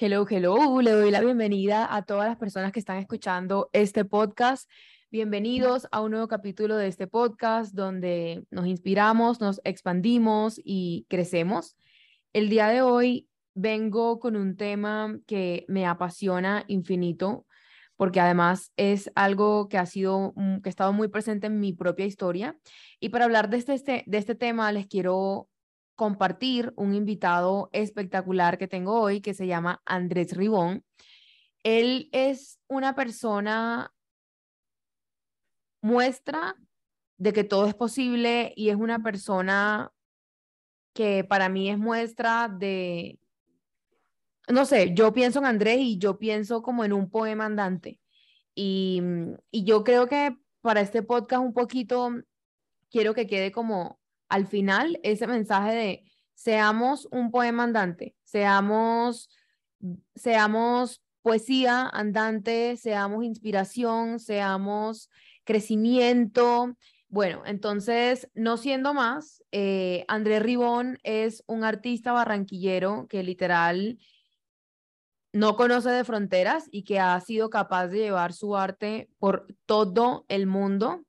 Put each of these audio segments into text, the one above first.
Hello, hello. Le doy la bienvenida a todas las personas que están escuchando este podcast. Bienvenidos a un nuevo capítulo de este podcast donde nos inspiramos, nos expandimos y crecemos. El día de hoy vengo con un tema que me apasiona infinito porque además es algo que ha sido que ha estado muy presente en mi propia historia y para hablar de este, este de este tema les quiero compartir un invitado espectacular que tengo hoy que se llama Andrés Ribón. Él es una persona muestra de que todo es posible y es una persona que para mí es muestra de, no sé, yo pienso en Andrés y yo pienso como en un poema andante. Y, y yo creo que para este podcast un poquito quiero que quede como al final ese mensaje de seamos un poema andante, seamos, seamos poesía andante, seamos inspiración, seamos crecimiento. Bueno, entonces, no siendo más, eh, Andrés Ribón es un artista barranquillero que literal no conoce de fronteras y que ha sido capaz de llevar su arte por todo el mundo.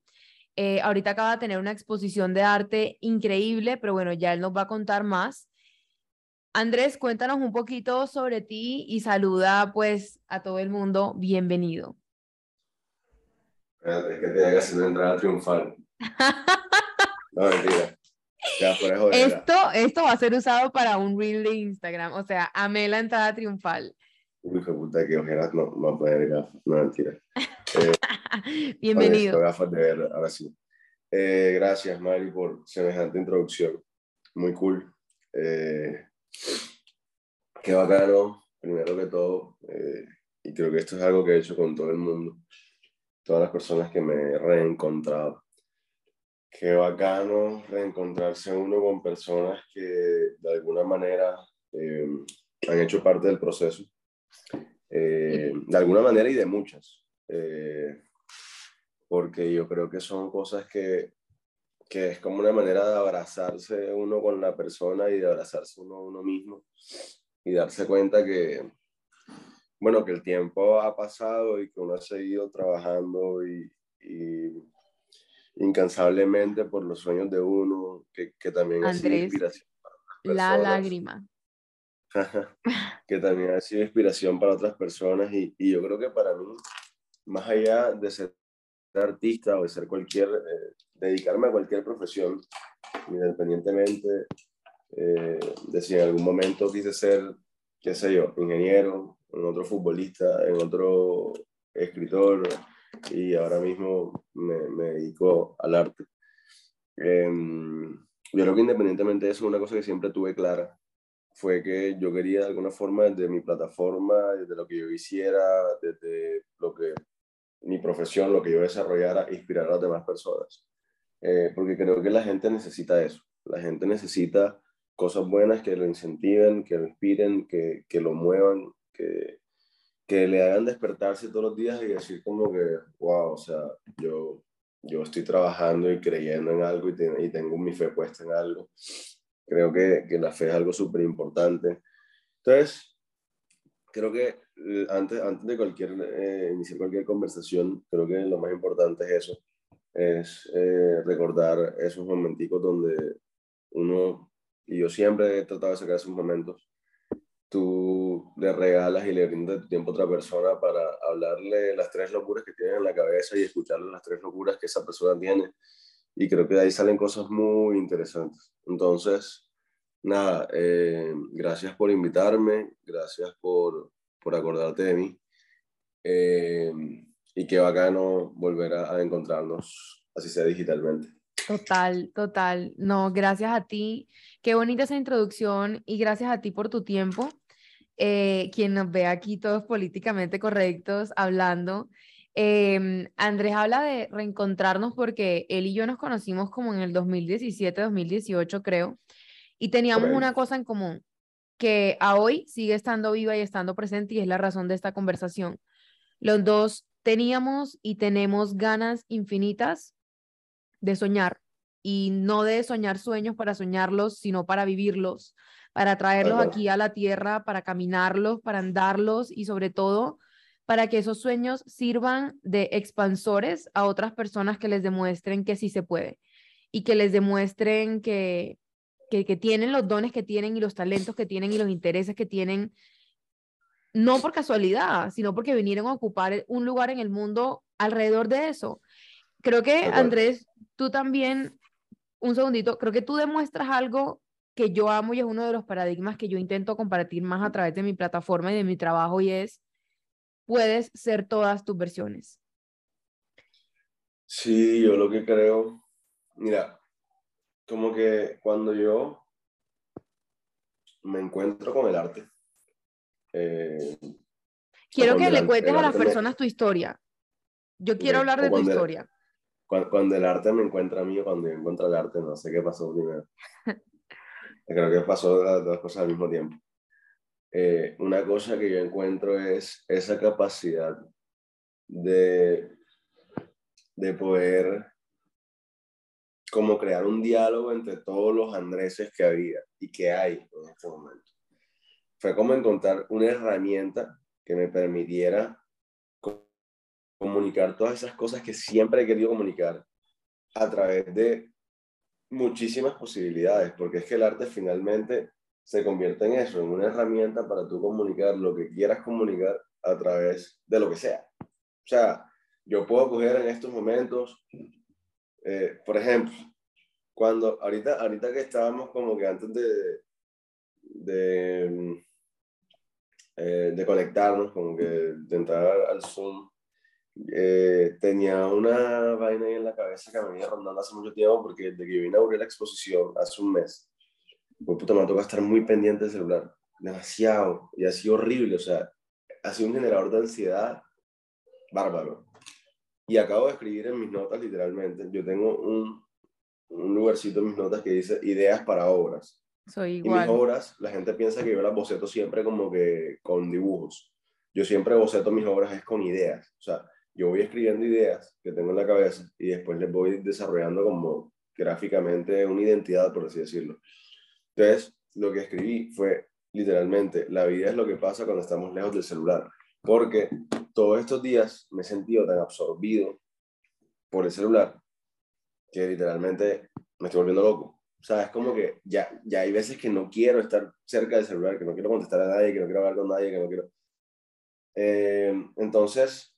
Eh, ahorita acaba de tener una exposición de arte increíble, pero bueno, ya él nos va a contar más. Andrés, cuéntanos un poquito sobre ti y saluda pues a todo el mundo. Bienvenido. Es que que hacer una entrada triunfal. No, mentira. Ya, esto, esto va a ser usado para un reel de Instagram. O sea, amé la entrada triunfal. Uy, qué puta, que ojeras no, no poner gafas. No, mentira. Bienvenido. gafas de ver, ahora sí. Eh, gracias, Mari, por semejante introducción. Muy cool. Eh, qué bacano, primero que todo. Eh, y creo que esto es algo que he hecho con todo el mundo. Todas las personas que me he reencontrado. Qué bacano reencontrarse uno con personas que de alguna manera han hecho parte del proceso. De alguna manera y de muchas. Eh, porque yo creo que son cosas que, que es como una manera de abrazarse uno con la persona y de abrazarse uno a uno mismo y darse cuenta que, bueno, que el tiempo ha pasado y que uno ha seguido trabajando y, incansablemente por los sueños de uno, que, que también ha sido inspiración. la lágrima. Que también ha sido inspiración para otras personas y, y yo creo que para mí, más allá de ser artista o de ser cualquier, eh, dedicarme a cualquier profesión, independientemente eh, de si en algún momento quise ser, qué sé yo, ingeniero, en otro futbolista, en otro escritor, y ahora mismo me, me dedico al arte. Em, yo creo que independientemente de eso, una cosa que siempre tuve clara fue que yo quería de alguna forma desde mi plataforma, desde lo que yo hiciera, desde lo que mi profesión, lo que yo desarrollara, inspirar a las demás personas. Eh, porque creo que la gente necesita eso. La gente necesita cosas buenas que lo incentiven, que lo inspiren, que, que lo muevan, que, que le hagan despertarse todos los días y decir como que, wow, o sea, yo, yo estoy trabajando y creyendo en algo y, y tengo mi fe puesta en algo. Creo que, que la fe es algo súper importante. Entonces, creo que eh, antes, antes de cualquier, eh, iniciar cualquier conversación, creo que lo más importante es eso, es eh, recordar esos momenticos donde uno, y yo siempre he tratado de sacar esos momentos, tú le regalas y le brindas tu tiempo a otra persona para hablarle las tres locuras que tiene en la cabeza y escucharle las tres locuras que esa persona tiene. Y creo que de ahí salen cosas muy interesantes. Entonces, nada, eh, gracias por invitarme, gracias por, por acordarte de mí. Eh, y qué bacano volver a, encontrarnos, así sea digitalmente. Total, total. No, gracias a ti. Qué bonita esa introducción y gracias a ti por tu tiempo. Eh, quien nos ve aquí todos políticamente correctos hablando. Andrés habla de reencontrarnos porque él y yo nos conocimos como en el 2017, 2018 creo. Y teníamos una cosa en común, que a hoy sigue estando viva y estando presente y es la razón de esta conversación. Los dos teníamos y tenemos ganas infinitas de soñar y no de soñar sueños para soñarlos, sino para vivirlos, para traerlos aquí a la tierra, para caminarlos, para andarlos y sobre todo para que esos sueños sirvan de expansores a otras personas que les demuestren que sí se puede y que les demuestren que, que, que tienen los dones que tienen y los talentos que tienen y los intereses que tienen, no por casualidad, sino porque vinieron a ocupar un lugar en el mundo alrededor de eso. Creo que, Andrés, tú también, un segundito, creo que tú demuestras algo que yo amo y es uno de los paradigmas que yo intento compartir más a través de mi plataforma y de mi trabajo y es, puedes ser todas tus versiones. Sí, yo lo que creo, mira, como que cuando yo me encuentro con el arte. Eh, quiero que le cuentes a las personas tu historia. Yo quiero hablar de tu historia. cuando, el arte me encuentra a mí o cuando yo encuentro el arte, no sé qué pasó primero. Creo que pasó las dos cosas al mismo tiempo. Eh, una cosa que yo encuentro es esa capacidad de, de poder como crear un diálogo entre todos los Andreses que había y que hay en este momento. Fue como encontrar una herramienta que me permitiera comunicar todas esas cosas que siempre he querido comunicar a través de muchísimas posibilidades, porque es que el arte finalmente se convierte en eso, en una herramienta para tú comunicar lo que quieras comunicar a través de lo que sea. O sea, yo puedo coger en estos momentos eh, por ejemplo, cuando ahorita, ahorita que estábamos como que antes de, de, eh, de conectarnos, como que de entrar al Zoom, eh, tenía una vaina ahí en la cabeza que me venía rondando hace mucho tiempo porque desde que yo inauguré la exposición hace un mes, pues puta, me toca estar muy pendiente del celular, demasiado, y ha sido horrible, o sea, ha sido un generador de ansiedad bárbaro. Y acabo de escribir en mis notas, literalmente, yo tengo un, un lugarcito en mis notas que dice ideas para obras. Soy igual. Y mis obras, la gente piensa que yo las boceto siempre como que con dibujos. Yo siempre boceto mis obras es con ideas. O sea, yo voy escribiendo ideas que tengo en la cabeza y después les voy desarrollando como gráficamente una identidad, por así decirlo. Entonces, lo que escribí fue literalmente, la vida es lo que pasa cuando estamos lejos del celular. Porque todos estos días me he sentido tan absorbido por el celular que literalmente me estoy volviendo loco. O sea, es como que ya, ya hay veces que no quiero estar cerca del celular, que no quiero contestar a nadie, que no quiero hablar con nadie, que no quiero... Eh, entonces,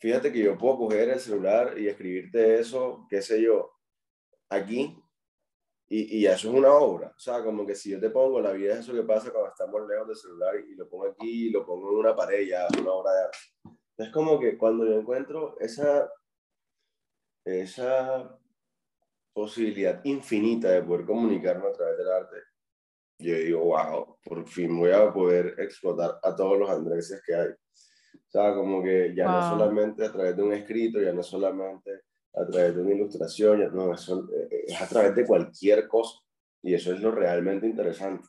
fíjate que yo puedo coger el celular y escribirte eso, qué sé yo, aquí, y, y, eso es una obra. O sea, como que si yo te pongo la vida es eso que pasa cuando estamos lejos del celular y, lo pongo aquí y lo pongo en una pared, ya es una obra de arte. Es como que cuando yo encuentro esa, esa posibilidad infinita de poder comunicarme a través del arte, yo digo, wow, por fin voy a poder explotar a todos los andreses que hay. O sea, como que ya no solamente a través de un escrito, ya no solamente a través de una ilustración, no, eso, eh, es a través de cualquier cosa. Y eso es lo realmente interesante.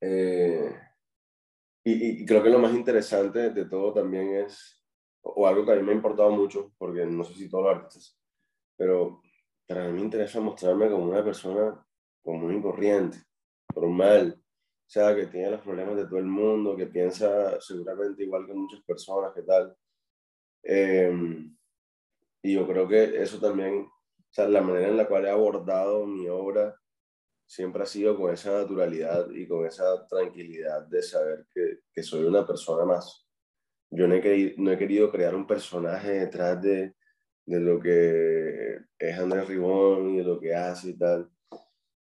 Eh, y, y, creo que lo más interesante de todo también es, o algo que a mí me ha importado mucho, porque no sé si todos los artistas, pero para mí me interesa mostrarme como una persona común y corriente, normal, o sea, que tiene los problemas de todo el mundo, que piensa seguramente igual que muchas personas, que tal. Eh, y yo creo que eso también, o sea, la manera en la cual he abordado mi obra siempre ha sido con esa naturalidad y con esa tranquilidad de saber que, que soy una persona más. Yo no he, querido, no he querido crear un personaje detrás de, de lo que es Andrés Ribón y de lo que hace y tal.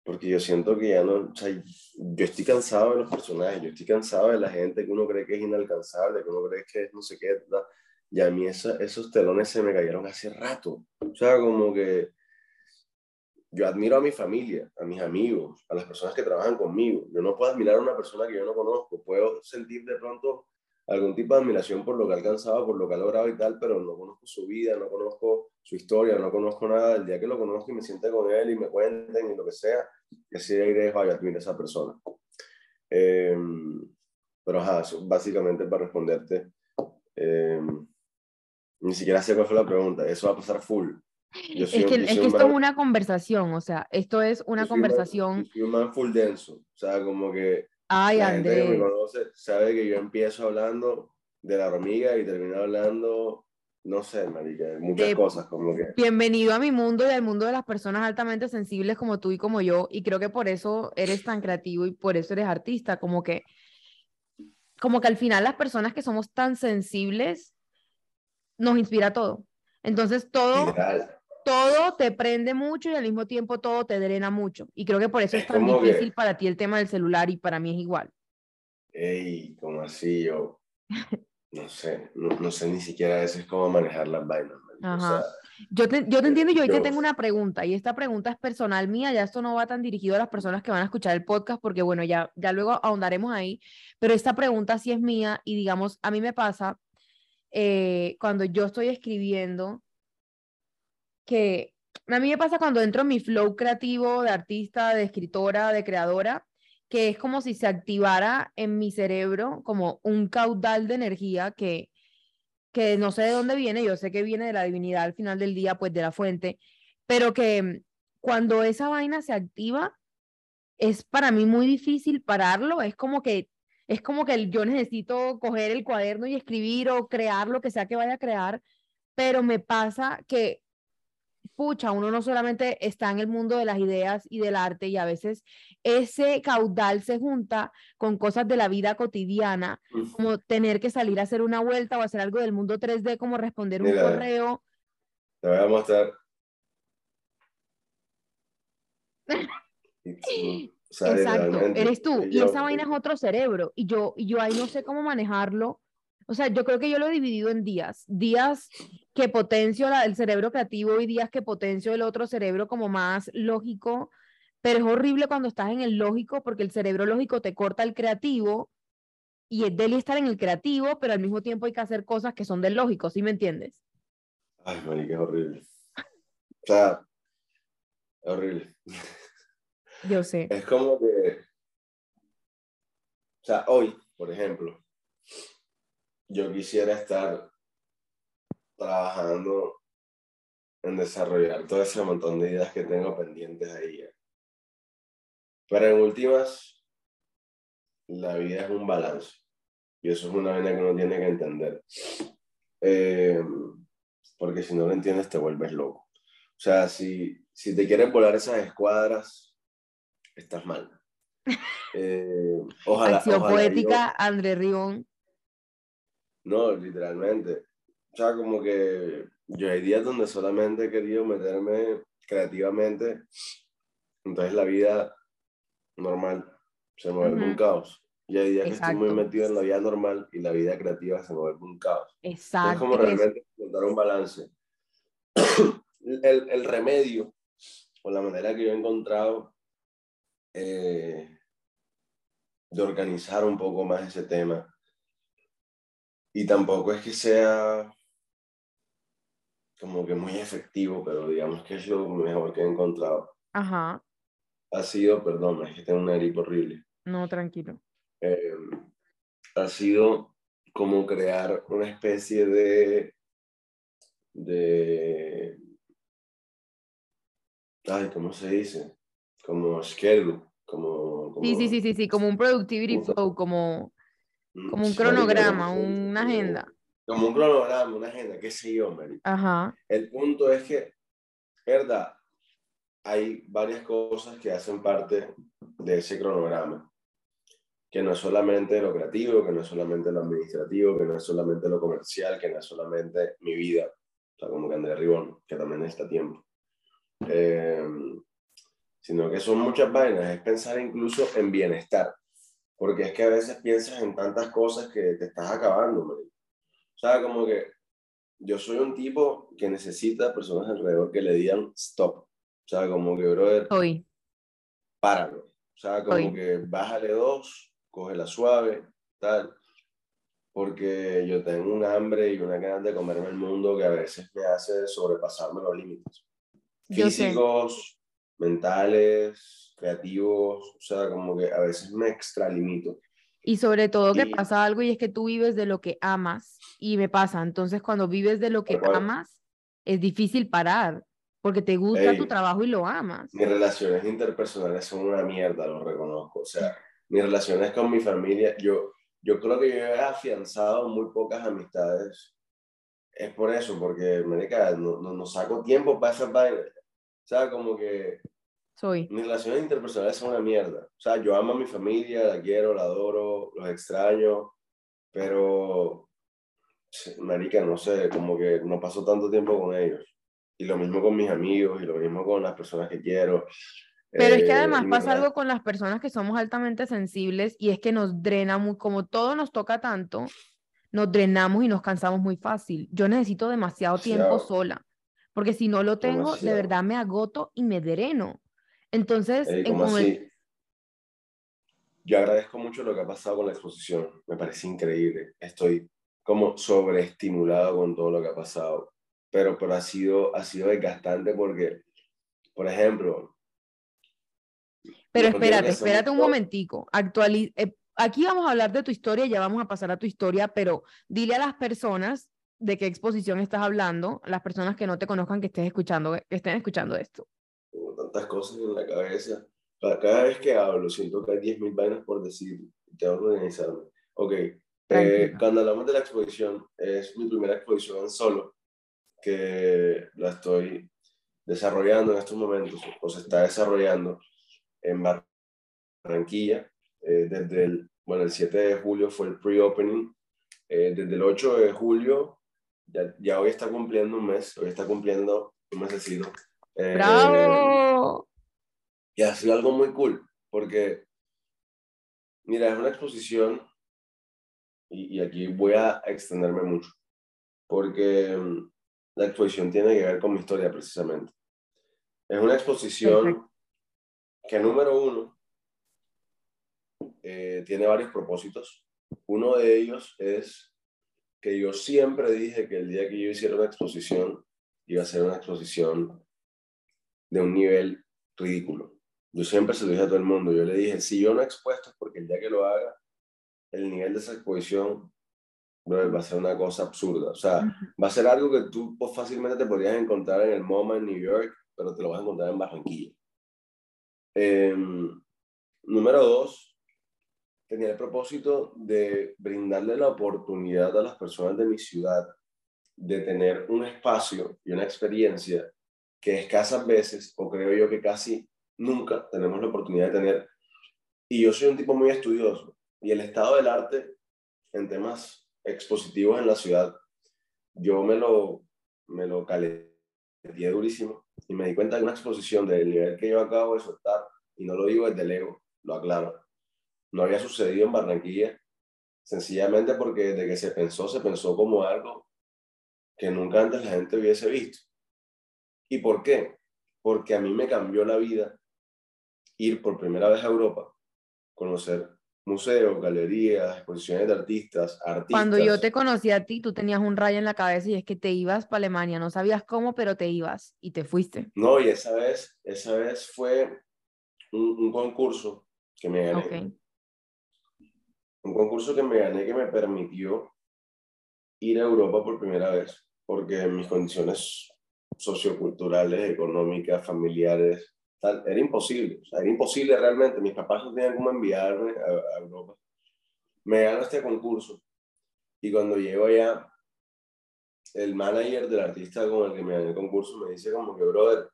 Porque yo siento que ya no, o sea, yo estoy cansado de los personajes, yo estoy cansado de la gente que uno cree que es inalcanzable, que uno cree que es no sé qué, y a mí esos telones se me cayeron hace rato. O sea, como que yo admiro a mi familia, a mis amigos, a las personas que trabajan conmigo. Yo no puedo admirar a una persona que yo no conozco. Puedo sentir de pronto algún tipo de admiración por lo que ha alcanzado, por lo que ha logrado y tal, pero no conozco su vida, no conozco su historia, no conozco nada. El día que lo conozco y me siente con él y me cuenten y lo que sea, que sí diré, vaya, admiro a esa persona. Eh, pero ajá, básicamente para responderte. Eh, ni siquiera sé cuál fue la pregunta. Eso va a pasar full. es que, es que esto es una conversación, o sea, esto es una conversación. Más, yo más full denso, o sea, como que Ay, la gente que me conoce sabe que yo empiezo hablando de la hormiga y termino hablando, no sé, marica, muchas De- cosas, como que... Bienvenido a mi mundo y al mundo de las personas altamente sensibles como tú y como yo. Y creo que por eso eres tan creativo y por eso eres artista. Como que, como que al final las personas que somos tan sensibles nos inspira todo. Entonces todo, todo te prende mucho y al mismo tiempo todo te drena mucho. Y creo que por eso es Es tan que- difícil para ti el tema del celular y para mí es igual. Ey, como así yo, no sé, no, no sé ni siquiera a veces cómo manejar las vainas. o Ajá. sea, Yo te, yo te entiendo y hoy te tengo una pregunta y esta pregunta es personal mía, ya esto no va tan dirigido a las personas que van a escuchar el podcast porque bueno, ya, ya luego ahondaremos ahí, pero esta pregunta sí es mía y digamos, a mí me pasa eh, cuando yo estoy escribiendo que a mí me pasa cuando entro en mi flow creativo de artista, de escritora, de creadora, que es como si se activara en mi cerebro como un caudal de energía que que no sé de dónde viene, yo sé que viene de la divinidad al final del día, pues de la fuente, pero que cuando esa vaina se activa, es para mí muy difícil pararlo, es como que es como que yo necesito coger el cuaderno y escribir o crear lo que sea que vaya a crear, pero me pasa que pucha, uno no solamente está en el mundo de las ideas y del arte y a veces ese caudal se junta con cosas de la vida cotidiana como tener que salir a hacer una vuelta o hacer algo del mundo 3D, como responder un correo. Te voy a mostrar. Y Exacto, eres tú. Y yo- esa vaina es otro cerebro. Y yo, y yo ahí no sé cómo manejarlo. O sea, yo creo que yo lo he dividido en días. Días que potencio la- el cerebro creativo y días que potencio el otro cerebro como más lógico. Pero es horrible cuando estás en el lógico porque el cerebro lógico te corta el creativo y es deli estar en el creativo, pero al mismo tiempo hay que hacer cosas que son del lógico, ¿sí me entiendes? Ay, marica, es horrible. O sea, es horrible. Yo sé. Es como que, o sea, hoy, por ejemplo, yo quisiera estar trabajando en desarrollar todo ese montón de ideas que tengo pendientes ahí. Pero en últimas, la vida es un balance. Y eso es una vaina que uno tiene que entender. Eh, porque si no lo entiendes, te vuelves loco. O sea, si, si te quieres volar esas escuadras, estás mal. Eh, ojalá, Acción ojalá yo- poética, André Ribón. no, literalmente. O sea, como que yo hay días donde solamente he querido meterme creativamente, entonces la vida normal se vuelve un caos. Y hay días que estoy muy metido en la vida normal y la vida creativa se vuelve un caos. Es Exacto. como es- realmente encontrar un balance. El, el remedio, o la manera que yo he encontrado eh, de organizar un poco más ese tema, y tampoco es que sea como que muy efectivo, pero digamos que es lo mejor que he encontrado. Ajá. Ha sido, perdón, es que tengo una gripe horrible. No, tranquilo. eh, ha sido como crear una especie de, de, ay, ¿cómo se dice? Como schedule, como, como Sí, sí, sí, sí, sí, como un productivity flow, como, mm, como un cronograma, una agenda. Como un cronograma, una agenda, qué sé yo, marica. Ajá. El punto es que, verdad, hay varias cosas que hacen parte de ese cronograma, que no es solamente lo creativo, que no es solamente lo administrativo, que no es solamente lo comercial, que no es solamente mi vida, o sea, como que Andrés Ribón, que también necesita tiempo, Eh, sino que son muchas vainas, es pensar incluso en bienestar, porque es que a veces piensas en tantas cosas que te estás acabando, marico. o sea, como que yo soy un tipo que necesita personas alrededor que le digan stop. O sea, como que, brother, Hoy. páralo. O sea, como que bájale dos, cógela suave, tal. Porque yo tengo un hambre y una ganas de comerme el mundo que a veces me hace sobrepasarme los límites. Físicos, mentales, creativos. O sea, como que a veces me extralimito. Y sobre todo que pasa algo y es que tú vives de lo que amas y me pasa. Entonces, cuando vives de lo que amas, es difícil parar. porque te gusta tu trabajo y lo amas. Mis relaciones interpersonales son una mierda, lo reconozco. O sea, mis relaciones con mi familia, yo, yo creo que yo he afianzado muy pocas amistades. Es por eso, porque, no, no, no saco tiempo para esas vainas. O sea, como que soy. Mis relaciones interpersonales son una mierda. O sea, yo amo a mi familia, la quiero, la adoro, los extraño, pero, marica, no sé, como que no paso tanto tiempo con ellos. Y lo mismo con mis amigos, y lo mismo con las personas que quiero. Pero es que además eh, pasa algo con las personas que somos altamente sensibles y es que nos drena muy, como todo nos toca tanto, nos drenamos y nos cansamos muy fácil. Yo necesito demasiado tiempo sola, porque si no lo tengo, de verdad me agoto y me dreno. Entonces, yo agradezco mucho lo que ha pasado con la exposición, me parece increíble. Estoy como sobreestimulado con todo lo que ha pasado, pero, pero ha, sido, ha sido desgastante porque, por ejemplo... Pero espérate, espérate un momentico. Eh, aquí vamos a hablar de tu historia, ya vamos a pasar a tu historia, pero dile a las personas de qué exposición estás hablando, las personas que no te conozcan que estés escuchando, que estén escuchando esto tantas cosas en la cabeza. Cada vez que hablo, siento que hay 10.000 vainas por decir. Tengo que organizarme. Ok. Eh, cuando hablamos de la exposición, es mi primera exposición en solo, que la estoy desarrollando en estos momentos, o se está desarrollando en Barranquilla. Eh, desde el, bueno, el 7 de julio fue el pre-opening. Eh, desde el 8 de julio, ya, ya, hoy está cumpliendo un mes, hoy está cumpliendo un mesecito. ¡Bravo! Y ha sido algo muy cool, porque, mira, es una exposición, y, aquí voy a extenderme mucho, porque mm, la exposición tiene que ver con mi historia precisamente. Es una exposición que, número uno, eh, tiene varios propósitos. Uno de ellos es que yo siempre dije que el día que yo hiciera una exposición, iba a ser una exposición de un nivel ridículo. Yo siempre se lo dije a todo el mundo. Yo le dije, si yo no expuesto es porque el día que lo haga, el nivel de esa exposición va a ser una cosa absurda. O sea, va a ser algo que tú pues, fácilmente te podrías encontrar en el MoMA en New York, pero te lo vas a encontrar en Barranquilla. Em, número dos, tenía el propósito de brindarle la oportunidad a las personas de mi ciudad de tener un espacio y una experiencia que escasas veces, o creo yo que casi nunca tenemos la oportunidad de tener. Y yo soy un tipo muy estudioso, y el estado del arte en temas expositivos en la ciudad, yo me lo, me lo durísimo y me di cuenta de una exposición del nivel que yo acabo de soltar, y no lo digo desde el ego, lo aclaro, no había sucedido en Barranquilla, sencillamente porque desde que se pensó, se pensó como algo que nunca antes la gente hubiese visto. ¿Y por qué? Porque a mí me cambió la vida ir por primera vez a Europa, conocer museos, galerías, exposiciones de artistas, artistas. Cuando yo te conocí a ti, tú tenías un rayo en la cabeza y es que te ibas para Alemania, no sabías cómo, pero te ibas y te fuiste. No, y esa vez, esa vez fue un, concurso que me gané. Un concurso que me gané que me permitió ir a Europa por primera vez, porque mis condiciones socioculturales, económicas, familiares. era imposible, era imposible realmente. Mis papás no tenían cómo enviarme a, Europa. Me gano este concurso y cuando llego allá, el manager del artista con el que me gané el concurso me dice como que, brother,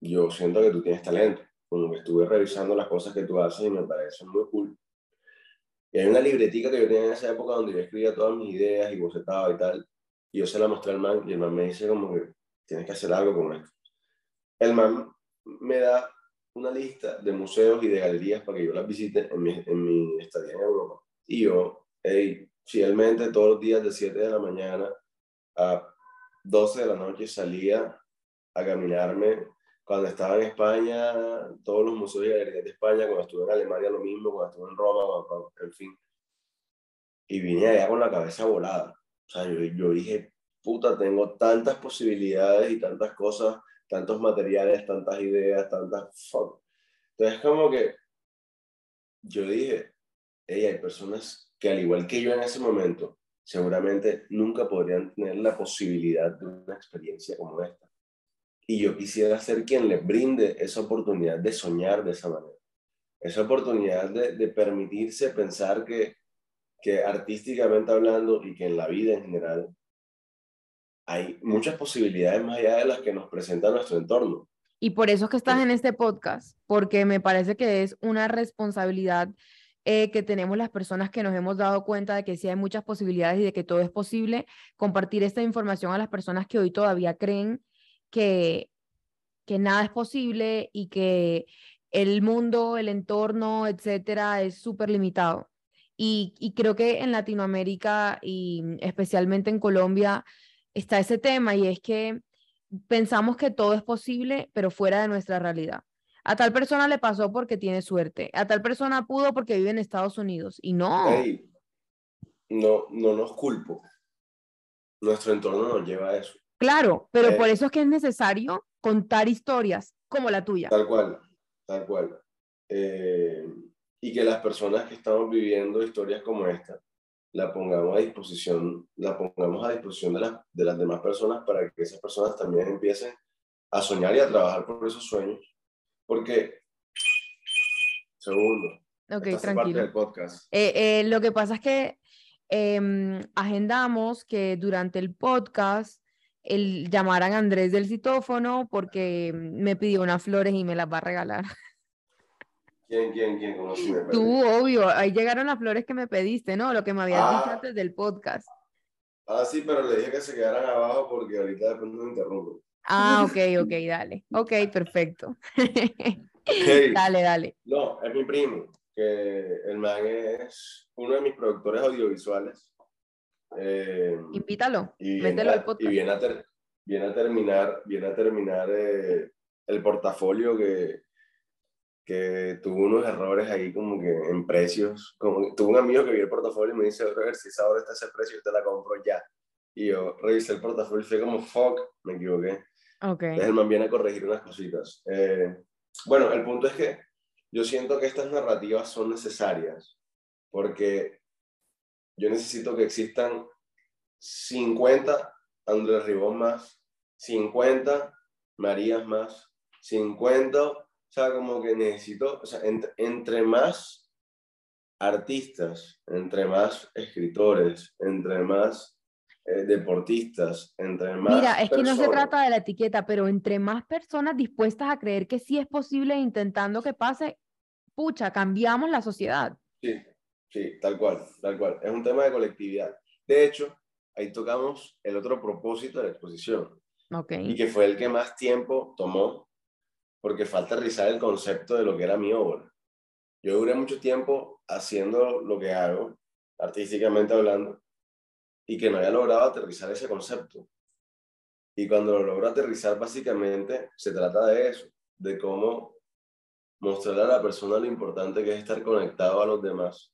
yo siento que tú tienes talento. Como que estuve revisando las cosas que tú haces y me parece muy cool. Y hay una libretica que yo tenía en esa época donde yo escribía todas mis ideas y bocetaba y tal. Y yo se la mostré al man y el man me dice como que, tienes que hacer algo con esto. El man me da una lista de museos y de galerías para que yo las visite en mi, en mi estadía en Europa. Y yo, hey, fielmente todos los días de 7 de la mañana a 12 de la noche salía a caminarme. Cuando estaba en España, todos los museos y galerías de España, cuando estuve en Alemania lo mismo, cuando estuve en Roma, en fin. Y vine allá con la cabeza volada. O sea, yo, yo dije, puta, tengo tantas posibilidades y tantas cosas, tantos materiales, tantas ideas, tantas... Fuck. Entonces, como que yo dije, hey, hay personas que al igual que yo en ese momento, seguramente nunca podrían tener la posibilidad de una experiencia como esta. Y yo quisiera ser quien les brinde esa oportunidad de soñar de esa manera. Esa oportunidad de, de permitirse pensar que, que artísticamente hablando y que en la vida en general hay muchas posibilidades más allá de las que nos presenta nuestro entorno. Y por eso es que estás en este podcast, porque me parece que es una responsabilidad eh, que tenemos las personas que nos hemos dado cuenta de que sí hay muchas posibilidades y de que todo es posible, compartir esta información a las personas que hoy todavía creen que, que nada es posible y que el mundo, el entorno, etcétera, es súper limitado. Y, y creo que en Latinoamérica y especialmente en Colombia está ese tema y es que pensamos que todo es posible, pero fuera de nuestra realidad. A tal persona le pasó porque tiene suerte. A tal persona pudo porque vive en Estados Unidos. Y no. no, no nos culpo. Nuestro entorno nos lleva a eso. Claro, pero por eh, eso es que es necesario contar historias como la tuya. Tal cual, tal cual. Eh, y que las personas que estamos viviendo historias como esta la pongamos a disposición, la pongamos a disposición de, de las demás personas para que esas personas también empiecen a soñar y a trabajar por esos sueños. Porque, segundo, ok, tranquilo. Parte del podcast. Eh, eh, lo que pasa es que em, agendamos que durante el podcast el, llamaran a Andrés del citófono porque me pidió unas flores y me las va a regalar. ¿Quién, quién, quién? Tú, obvio. Ahí llegaron las flores que me pediste, ¿no? Lo que me habías dicho ah. antes del podcast. Ah, sí, pero le dije que se quedaran abajo porque ahorita después me interrumpo. Ah, ok, ok, dale. Ok, perfecto. Dale, dale. No, es mi primo, que el man es uno de mis productores audiovisuales. Eh, Invítalo, mételo al podcast. Y viene a, viene a terminar, viene a terminar eh, el portafolio que, que tuvo unos errores ahí como que en precios. Como, tuvo un amigo que vio el portafolio y me dice, ver si ahora está ese precio, yo te la compro ya. Y yo revisé el portafolio y fue como, fuck, me equivoqué. Okay. Entonces el man viene a corregir unas cositas. Eh, bueno, el punto es que yo siento que estas narrativas son necesarias porque yo necesito que existan 50 Andrés Ribón más, 50 Marías más, 50 o sea, como que necesito, o sea, entre, más artistas, entre más escritores, entre más eh, deportistas, entre más... Mira, es que no se trata de la etiqueta, pero entre más personas dispuestas a creer que sí es posible intentando que pase, pucha, cambiamos la sociedad. Sí, sí, tal cual, tal cual. Es un tema de colectividad. De hecho, ahí tocamos el otro propósito de la exposición. Okay. Y que fue el que más tiempo tomó porque falta rizar el concepto de lo que era mi obra. Yo duré mucho tiempo haciendo lo que hago, artísticamente hablando, y que no había logrado aterrizar ese concepto. Y cuando lo logro aterrizar, básicamente se trata de eso, de cómo mostrarle a la persona lo importante que es estar conectado a los demás.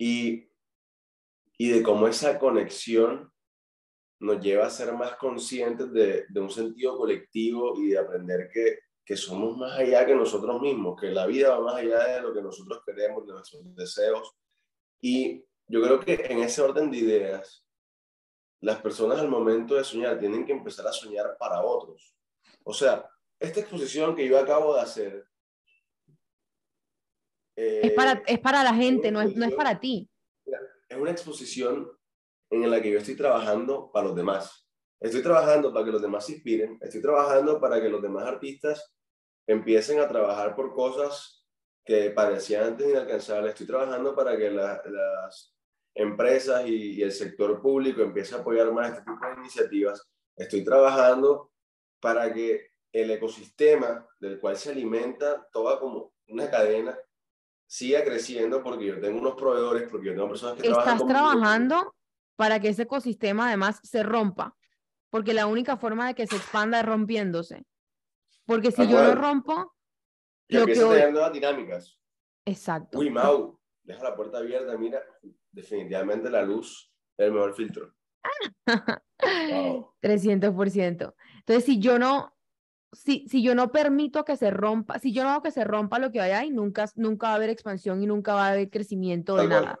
Y, y de cómo esa conexión nos lleva a ser más conscientes de, de un sentido colectivo y de aprender que, que, somos más allá que nosotros mismos, que la vida va más allá de lo que nosotros queremos, de nuestros deseos. Y yo creo que en ese orden de ideas, las personas al momento de soñar tienen que empezar a soñar para otros. O sea, esta exposición que yo acabo de hacer... es, para, eh, es para la gente, no es, no es para ti. Es una exposición en la que yo estoy trabajando para los demás. Estoy trabajando para que los demás se inspiren, estoy trabajando para que los demás artistas empiecen a trabajar por cosas que parecían antes inalcanzables, estoy trabajando para que las empresas y, el sector público empiecen a apoyar más este tipo de iniciativas, estoy trabajando para que el ecosistema del cual se alimenta toda como una cadena siga creciendo porque yo tengo unos proveedores, porque yo tengo personas que trabajan ¿Estás trabajando para que ese ecosistema además se rompa, porque la única forma de que se expanda es rompiéndose. Porque si yo lo rompo, y lo que hoy... nuevas dinámicas. Exacto. Uy, Mau, deja la puerta abierta, mira, definitivamente la luz es el mejor filtro. 300%. Entonces, si yo no, si, si yo no permito que se rompa, si yo no hago que se rompa lo que hay ahí, nunca, nunca va a haber expansión y nunca va a haber crecimiento de nada.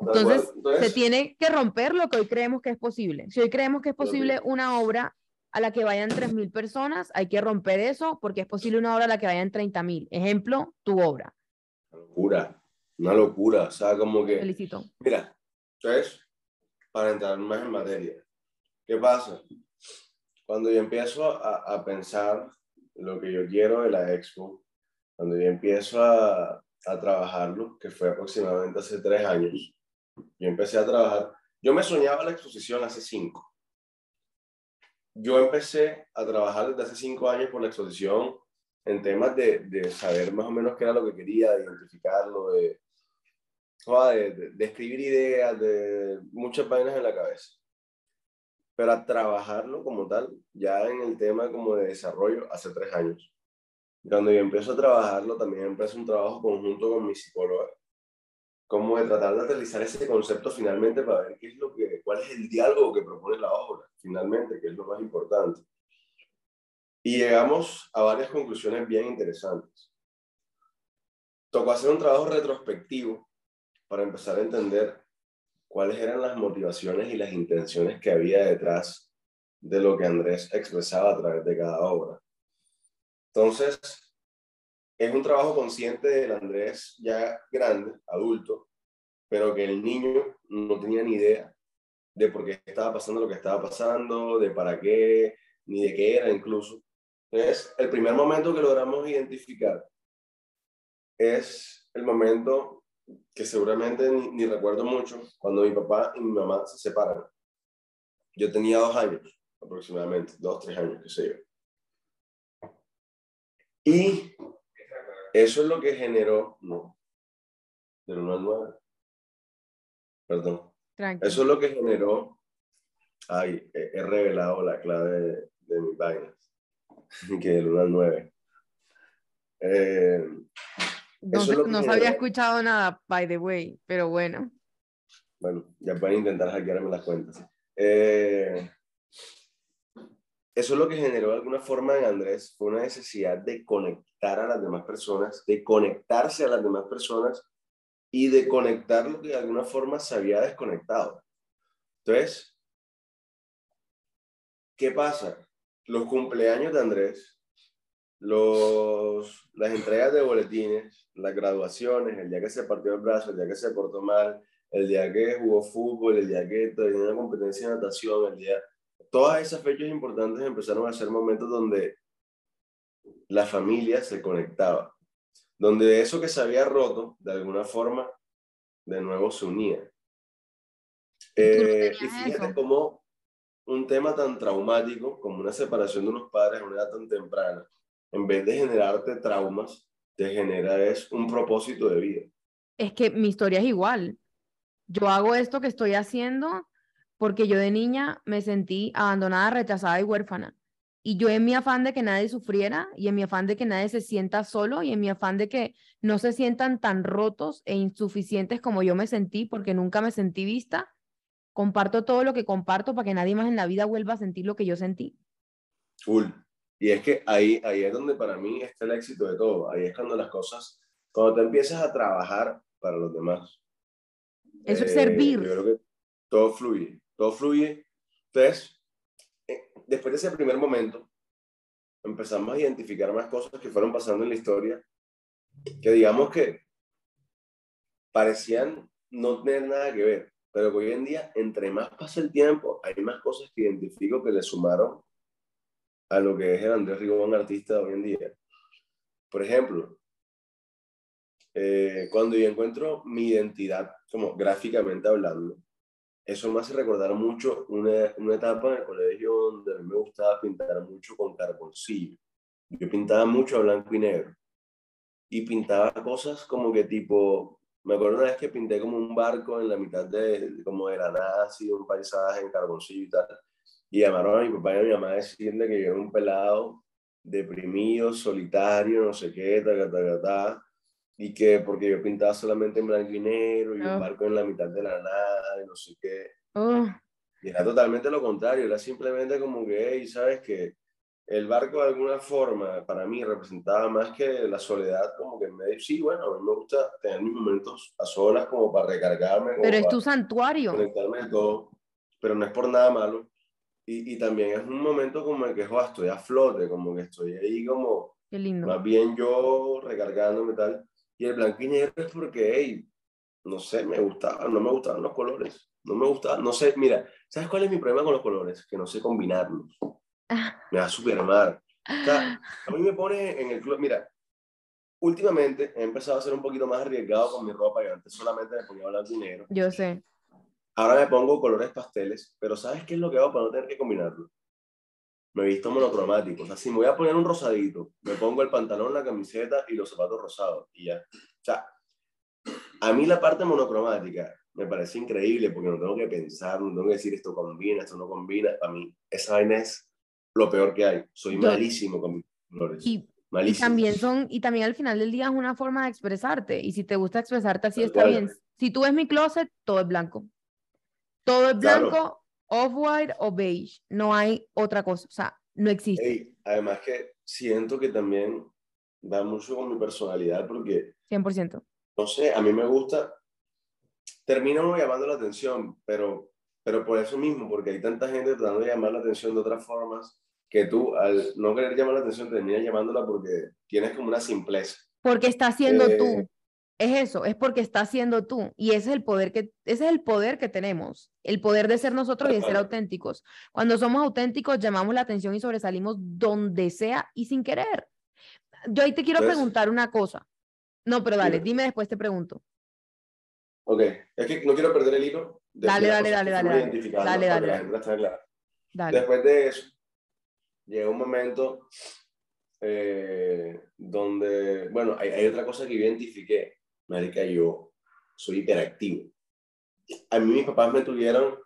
Entonces, se tiene que romper lo que hoy creemos que es posible. Si hoy creemos que es posible una obra a la que vayan 3.000 personas, hay que romper eso porque es posible una obra a la que vayan 30.000. Ejemplo, tu obra. Una locura, una locura, o sea, como que... Felicito. Mira, entonces, para entrar más en materia, ¿qué pasa? Cuando yo empiezo a, a pensar lo que yo quiero de la expo, cuando yo empiezo a, a trabajarlo, que fue aproximadamente hace tres años, yo empecé a trabajar, yo me soñaba la exposición hace cinco. Yo empecé a trabajar desde hace cinco años por la exposición en temas de, de saber más o menos qué era lo que quería, de identificarlo, de, de, de, escribir ideas, de muchas vainas en la cabeza. Pero a trabajarlo como tal, ya en el tema como de desarrollo, hace tres años. Cuando yo empiezo a trabajarlo, también empiezo un trabajo conjunto con mi psicóloga, como de tratar de aterrizar ese concepto finalmente para ver qué es lo que, cuál es el diálogo que propone la obra, finalmente, que es lo más importante. Y llegamos a varias conclusiones bien interesantes. Tocó hacer un trabajo retrospectivo para empezar a entender cuáles eran las motivaciones y las intenciones que había detrás de lo que Andrés expresaba a través de cada obra. Entonces, es un trabajo consciente del Andrés ya grande, adulto, pero que el niño no tenía ni idea de por qué estaba pasando lo que estaba pasando, de para qué, ni de qué era incluso. Entonces, el primer momento que logramos identificar es el momento que seguramente ni, ni, recuerdo mucho, cuando mi papá y mi mamá se separan. Yo tenía dos años, aproximadamente, dos, tres años, qué sé yo. Y eso es lo que generó, no, del 1 al 9. Perdón. Eso es lo que generó, ay, he, he revelado la clave de, de mis vainas, que del 1 al 9. Eh, no, es no se había escuchado nada, by the way, pero bueno. Bueno, ya pueden intentar hackearme las cuentas. Eh, eso es lo que generó de alguna forma en Andrés, fue una necesidad de conectar a las demás personas, de conectarse a las demás personas y de conectar lo que de alguna forma se había desconectado. Entonces, ¿qué pasa? Los cumpleaños de Andrés, los, las entregas de boletines, las graduaciones, el día que se partió el brazo, el día que se portó mal, el día que jugó fútbol, el día que tenía una competencia de natación, el día... Todas esas fechas importantes empezaron a ser momentos donde la familia se conectaba, donde eso que se había roto, de alguna forma, de nuevo se unía. Eh, y fíjate eso? cómo un tema tan traumático como una separación de unos padres a una edad tan temprana, en vez de generarte traumas, te genera es un propósito de vida. Es que mi historia es igual. Yo hago esto que estoy haciendo porque yo de niña me sentí abandonada, rechazada y huérfana. Y yo en mi afán de que nadie sufriera y en mi afán de que nadie se sienta solo y en mi afán de que no se sientan tan rotos e insuficientes como yo me sentí porque nunca me sentí vista, comparto todo lo que comparto para que nadie más en la vida vuelva a sentir lo que yo sentí. Full. Y es que ahí, ahí es donde para mí está el éxito de todo. Ahí es cuando las cosas, cuando te empiezas a trabajar para los demás. Eso es Eh, servir. Yo creo que todo fluye, todo fluye. Entonces, eh, después de ese primer momento, empezamos a identificar más cosas que fueron pasando en la historia, que digamos que parecían no tener nada que ver, pero hoy en día, entre más pasa el tiempo, hay más cosas que identifico que le sumaron a lo que es el Andrés Ribón artista hoy en día. Por ejemplo, eh, cuando yo encuentro mi identidad, como gráficamente hablando, eso me hace recordar mucho una, una etapa en el colegio donde me gustaba pintar mucho con carboncillo. Yo pintaba mucho a blanco y negro. Y pintaba cosas como que tipo, me acuerdo una vez que pinté como un barco en la mitad de, como de la nada, así, un paisaje en carboncillo y tal. Y llamaron a mi papá y a mi mamá a decirle que yo era un pelado deprimido, solitario, no sé qué, ta, ta, ta, ta, y que porque yo pintaba solamente en blanco y negro y un Oh. barco en la mitad de la nada y no sé qué. Oh, Y era totalmente lo contrario, era simplemente como que, hey, ¿sabes que El barco de alguna forma para mí representaba más que la soledad, como que en medio, sí, bueno, a mí me gusta tener mis momentos a solas como para recargarme, como pero es tu santuario. conectarme de todo, pero no es por nada malo, y, y, también es un momento como el que, joder, estoy a flote, como que estoy ahí como, Qué lindo. más bien yo recargándome y tal. Y el blanco y negro es porque, hey, no sé, me gustaba, no me gustaban los colores, no me gustaba, no sé, mira, ¿sabes cuál es mi problema con los colores? Que no sé combinarlos. Me da súper mal. O sea, a mí me pone en el club, mira, últimamente he empezado a ser un poquito más arriesgado con mi ropa, yo antes solamente me ponía blanco y negro. Yo sé. Ahora me pongo colores pasteles, pero ¿sabes qué es lo que hago para no tener que combinarlo? Me he visto monocromático. O sea, si me voy a poner un rosadito, me pongo el pantalón, la camiseta y los zapatos rosados y ya. O sea, a mí la parte monocromática me parece increíble porque no tengo que pensar, no tengo que decir esto combina, esto no combina. A mí esa vaina es lo peor que hay. Soy malísimo con mis colores. Y, y también son, y también al final del día es una forma de expresarte. Y si te gusta expresarte así, está cual. bien. Si tú ves mi closet, todo es blanco. Todo es Claro. blanco, off-white o beige. No hay otra cosa. O sea, no existe. Ey, además que siento que también va mucho con mi personalidad porque 100%. no sé, a mí me gusta, termina uno llamando la atención, pero, pero por eso mismo, porque hay tanta gente tratando de llamar la atención de otras formas, que tú al no querer llamar la atención terminas llamándola porque tienes como una simpleza. Porque está siendo Eh, tú. Es eso, es porque está siendo tú. Y ese es el poder que, ese es el poder que tenemos. El poder de ser nosotros y de ser auténticos. Cuando somos auténticos, llamamos la atención y sobresalimos donde sea y sin querer. Yo ahí te quiero Entonces- preguntar una cosa. No, pero dale, Dime. dime después te pregunto. Ok, es que no quiero perder el hilo. de Dale, dale, dale, dale, dale. Dale, dale, dale. Dale. Después de eso, llega un momento eh, donde, bueno, hay, hay otra cosa que identifiqué, marica, yo soy hiperactivo. A mí mis papás me tuvieron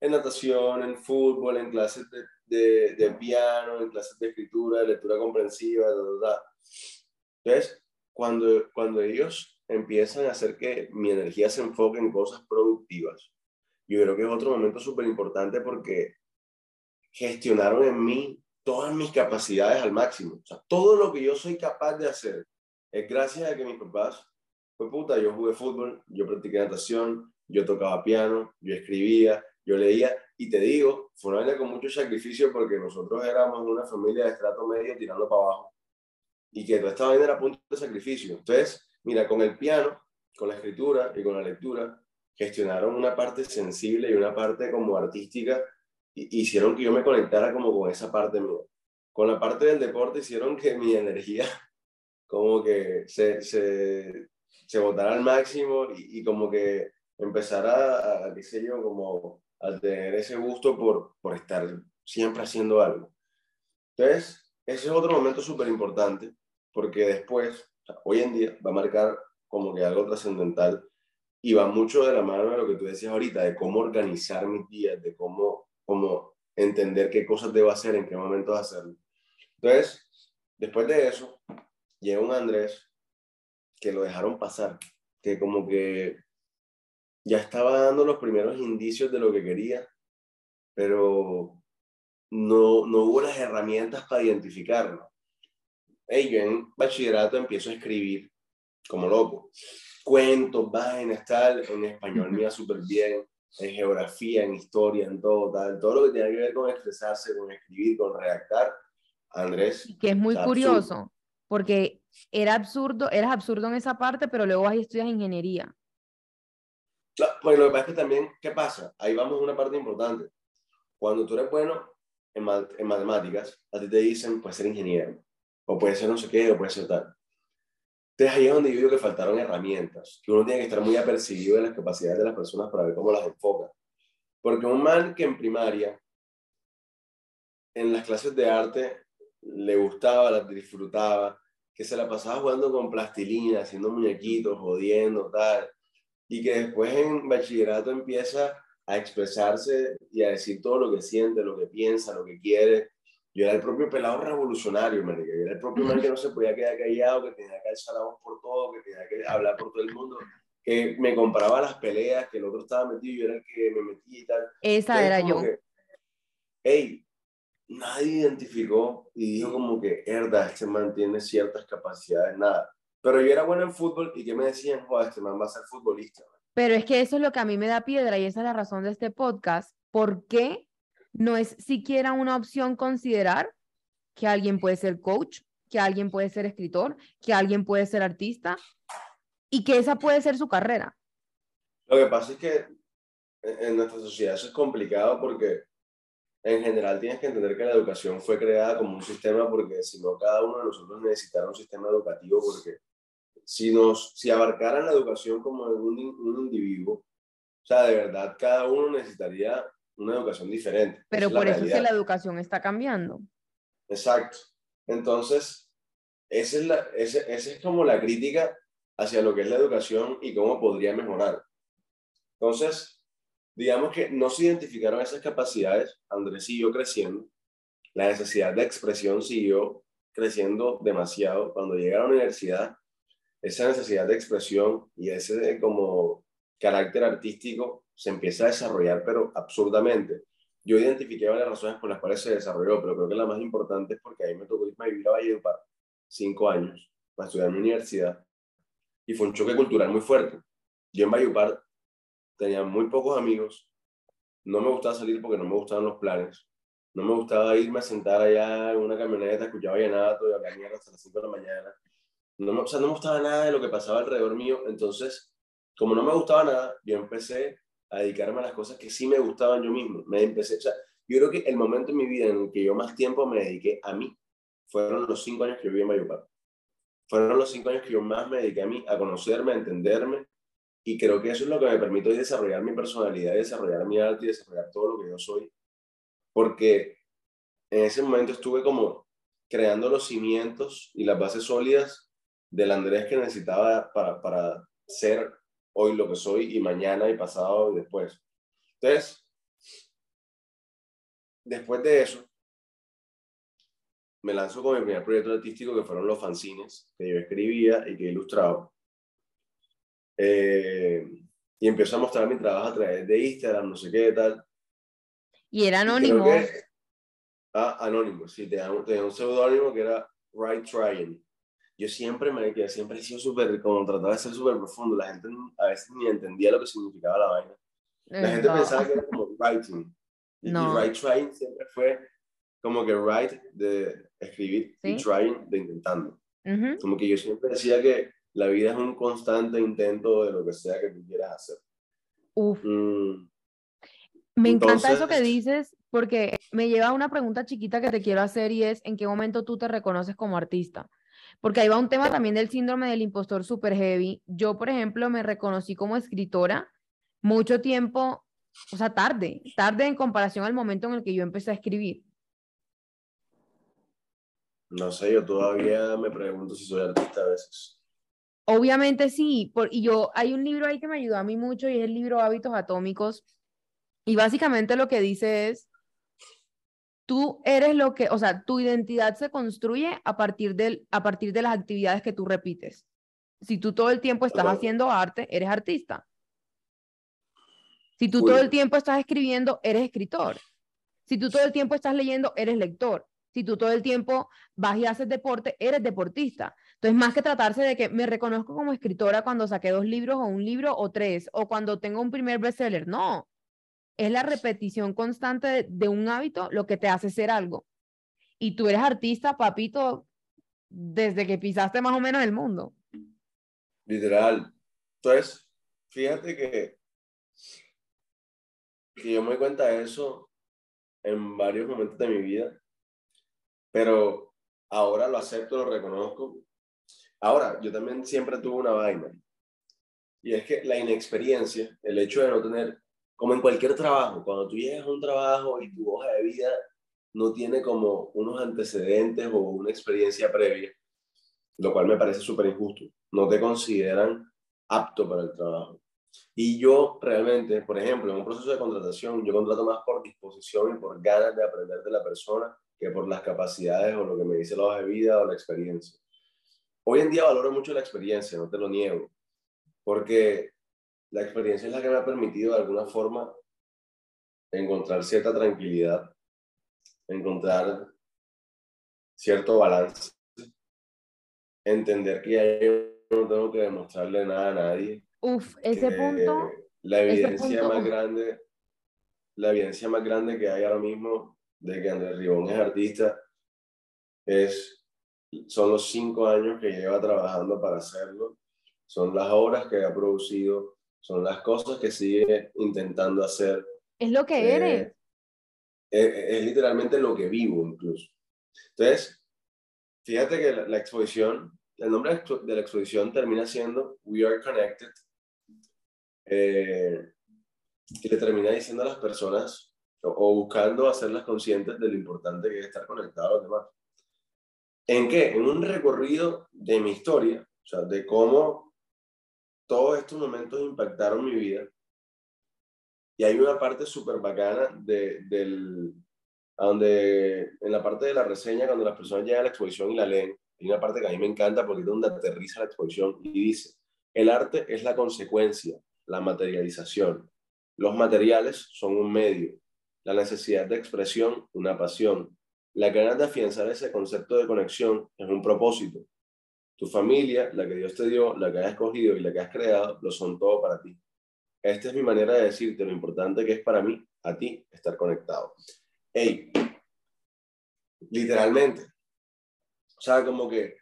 en natación, en fútbol, en clases de, de, de piano, en clases de escritura, de lectura comprensiva, verdad. Entonces, cuando, cuando ellos empiezan a hacer que mi energía se enfoque en cosas productivas, yo creo que es otro momento súper importante porque gestionaron en mí todas mis capacidades al máximo. O sea, todo lo que yo soy capaz de hacer es gracias a que mis papás, pues puta, yo jugué fútbol, yo practiqué natación, yo tocaba piano, yo escribía, yo leía, y te digo, fue una vaina con mucho sacrificio porque nosotros éramos una familia de estrato medio tirando para abajo, y que toda esta vaina era punto de sacrificio. Entonces, mira, con el piano, con la escritura y con la lectura, gestionaron una parte sensible y una parte como artística y hicieron que yo me conectara como con esa parte mía. Con la parte del deporte hicieron que mi energía como que se, se, se botara al máximo y, como que empezara a, a, qué sé yo, como a tener ese gusto por, por estar siempre haciendo algo. Entonces, ese es otro momento súper importante porque después, hoy en día, va a marcar como que algo trascendental y va mucho de la mano de lo que tú decías ahorita, de cómo organizar mis días, de cómo, cómo entender qué cosas debo hacer, en qué momentos hacerlo. Entonces, después de eso, llega un Andrés que lo dejaron pasar, que como que ya estaba dando los primeros indicios de lo que quería, pero no, no hubo las herramientas para identificarlo. Hey, yo en bachillerato empiezo a escribir como loco cuentos, vainas, tal, en español me iba súper bien, en geografía, en historia, en todo, tal, todo lo que tiene que ver con expresarse, con escribir, con redactar, Andrés. Y que es muy curioso, porque era absurdo, eras absurdo en esa parte, pero luego ahí estudias ingeniería. Claro, pues lo que pasa es que también, ¿qué pasa? Ahí vamos a una parte importante. Cuando tú eres bueno en, ma en matemáticas, a ti te dicen, puedes ser ingeniero, o puede ser no sé qué, o puede ser tal. Entonces ahí es donde yo digo que faltaron herramientas, que uno tiene que estar muy apercibido de las capacidades de las personas para ver cómo las enfoca. Porque un man que en primaria, en las clases de arte, le gustaba, las disfrutaba, que se la pasaba jugando con plastilina, haciendo muñequitos, jodiendo, tal, y que después en bachillerato empieza a expresarse y a decir todo lo que siente, lo que piensa, lo que quiere, yo era el propio pelado revolucionario, marica. Yo era el propio man que no se podía quedar callado, que tenía que alzar la voz por todo, que tenía que hablar por todo el mundo, que me compraba las peleas, que el otro estaba metido y yo era el que me metía y tal. Esa Entonces, era yo. Que, hey, nadie identificó y dijo como que, herda, este man tiene ciertas capacidades, nada. Pero yo era bueno en fútbol y que me decían, joder, este man va a ser futbolista. Pero es que eso es lo que a mí me da piedra y esa es la razón de este podcast. ¿Por qué no es siquiera una opción considerar que alguien puede ser coach, que alguien puede ser escritor, que alguien puede ser artista y que esa puede ser su carrera. Lo que pasa es que en nuestra sociedad eso es complicado porque en general tienes que entender que la educación fue creada como un sistema porque si no cada uno de nosotros necesitara un sistema educativo porque si nos si abarcaran la educación como un, un individuo, o sea, de verdad cada uno necesitaría una educación diferente. Pero por eso es que la educación está cambiando. Exacto. Entonces, esa es, la, esa, esa es como la crítica hacia lo que es la educación y cómo podría mejorar. Entonces, digamos que no se identificaron esas capacidades, Andrés siguió creciendo, la necesidad de expresión siguió creciendo demasiado. Cuando llega a la universidad, esa necesidad de expresión y ese como carácter artístico se empieza a desarrollar, pero absurdamente. Yo identifiqué varias razones por las cuales se desarrolló, pero creo que la más importante es porque a mí me tocó irme a vivir a Valledupar cinco años para estudiar en mi universidad y fue un choque cultural muy fuerte. Yo en Valledupar tenía muy pocos amigos, no me gustaba salir porque no me gustaban los planes, no me gustaba irme a sentar allá en una camioneta, escuchaba vallenato y hablar mierda hasta las 5 de la mañana. No me, o sea, no me gustaba nada de lo que pasaba alrededor mío, entonces, como no me gustaba nada, yo empecé a dedicarme a las cosas que sí me gustaban yo mismo. Me empecé, o sea, yo creo que el momento en mi vida en el que yo más tiempo me dediqué a mí fueron los cinco años que viví en Mayupar. Fueron los cinco años que yo más me dediqué a mí, a conocerme, a entenderme, y creo que eso es lo que me permite desarrollar mi personalidad, desarrollar mi arte y desarrollar todo lo que yo soy. Porque en ese momento estuve como creando los cimientos y las bases sólidas del Andrés que necesitaba para, para ser hoy lo que soy y mañana y pasado y después. Entonces, después de eso, me lanzo con mi primer proyecto artístico que fueron los fanzines que yo escribía y que ilustraba. Eh, y empezó a mostrar mi trabajo a través de Instagram, no sé qué tal. Y era anónimo. ah, anónimo, sí, tenía, tenía un seudónimo que era Right Trying. Yo siempre me que siempre he sido súper, como trataba de ser súper profundo. La gente a veces ni entendía lo que significaba la vaina. La gente pensaba que era como writing. Y, no. right trying siempre fue como que write de escribir y trying de intentando. Como que yo siempre decía que la vida es un constante intento de lo que sea que tú quieras hacer. Uf. Mm. Me encanta eso que dices porque me lleva a una pregunta chiquita que te quiero hacer y es ¿en qué momento tú te reconoces como artista? Porque ahí va un tema también del síndrome del impostor super heavy. Yo, por ejemplo, me reconocí como escritora mucho tiempo, o sea, tarde, tarde en comparación al momento en el que yo empecé a escribir. No sé, yo todavía me pregunto si soy artista a veces. Obviamente sí, por, y yo, hay un libro ahí que me ayudó a mí mucho y es el libro Hábitos Atómicos. Y básicamente lo que dice es, tú eres lo que, o sea, tu identidad se construye a partir, del, a partir de las actividades que tú repites. Si tú todo el tiempo estás haciendo arte, eres artista. Si tú todo el tiempo estás escribiendo, eres escritor. Si tú todo el tiempo estás leyendo, eres lector. Si tú todo el tiempo vas y haces deporte, eres deportista. Entonces, más que tratarse de que me reconozco como escritora cuando saqué dos libros o un libro o tres, o cuando tengo un primer bestseller, no. Es la repetición constante de, un hábito lo que te hace ser algo. Y tú eres artista, papito, desde que pisaste más o menos el mundo. Literal. Entonces, fíjate que, que yo me doy cuenta de eso en varios momentos de mi vida, pero ahora lo acepto, lo reconozco Ahora, yo también siempre tuve una vaina. Y es que la inexperiencia, el hecho de no tener, como en cualquier trabajo, cuando tú llegas a un trabajo y tu hoja de vida no tiene como unos antecedentes o una experiencia previa, lo cual me parece súper injusto. No te consideran apto para el trabajo. Y yo realmente, por ejemplo, en un proceso de contratación, yo contrato más por disposición y por ganas de aprender de la persona que por las capacidades o lo que me dice la hoja de vida o la experiencia. Hoy en día valoro mucho la experiencia, no te lo niego, porque la experiencia es la que me ha permitido de alguna forma encontrar cierta tranquilidad, encontrar cierto balance, entender que yo no tengo que demostrarle nada a nadie. Uf, ese punto. La evidencia más grande. la evidencia más grande que hay ahora mismo de que Andrés Ribón es artista es, son los cinco años que lleva trabajando para hacerlo, son las obras que ha producido, son las cosas que sigue intentando hacer. Es lo que Eh, eres. Es, es literalmente lo que vivo incluso. Entonces, fíjate que la, la exposición, el nombre de la exposición termina siendo We Are Connected. Eh, y le termina diciendo a las personas o, o buscando hacerlas conscientes de lo importante que es estar conectado a los demás. ¿En qué? En un recorrido de mi historia, o sea, de cómo todos estos momentos impactaron mi vida. Y hay una parte súper bacana de, del, donde en la parte de la reseña, cuando las personas llegan a la exposición y la leen, hay una parte que a mí me encanta porque es donde aterriza la exposición y dice, el arte es la consecuencia, la materialización. Los materiales son un medio, la necesidad de expresión, una pasión. La ganas de afianzar ese concepto de conexión es un propósito. Tu familia, la que Dios te dio, la que has escogido y la que has creado, lo son todo para ti. Esta es mi manera de decirte lo importante que es para mí, a ti, estar conectado. Hey, literalmente. O sea, como que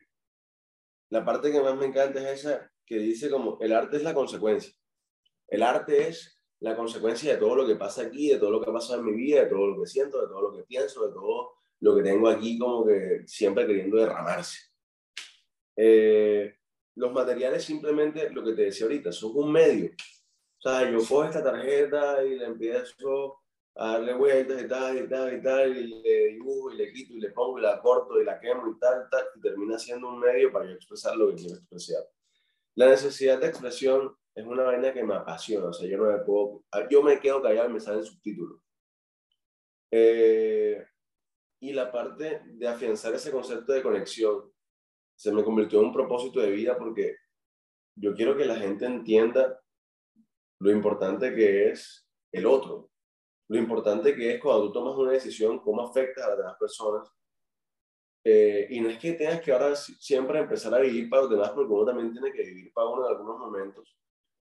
la parte que más me encanta es esa que dice como el arte es la consecuencia. El arte es la consecuencia de todo lo que pasa aquí, de todo lo que ha pasado en mi vida, de todo lo que siento, de todo lo que pienso, de todo lo que tengo aquí como que siempre queriendo derramarse. Eh, los materiales simplemente, lo que te decía ahorita, son un medio. O sea, yo cojo esta tarjeta y le empiezo a darle vueltas y tal y tal y tal, y le dibujo y le quito y le pongo y la corto y la quemo y tal, tal, y termina siendo un medio para yo expresar lo que quiero expresar. La necesidad de expresión es una vaina que me apasiona, o sea, yo no me puedo, yo me quedo callado y me salen subtítulos. Eh, y la parte de afianzar ese concepto de conexión se me convirtió en un propósito de vida porque yo quiero que la gente entienda lo importante que es el otro, lo importante que es cuando tú tomas una decisión, cómo afecta a las demás personas. Eh, y no es que tengas que ahora siempre empezar a vivir para los demás, porque uno también tiene que vivir para uno en algunos momentos.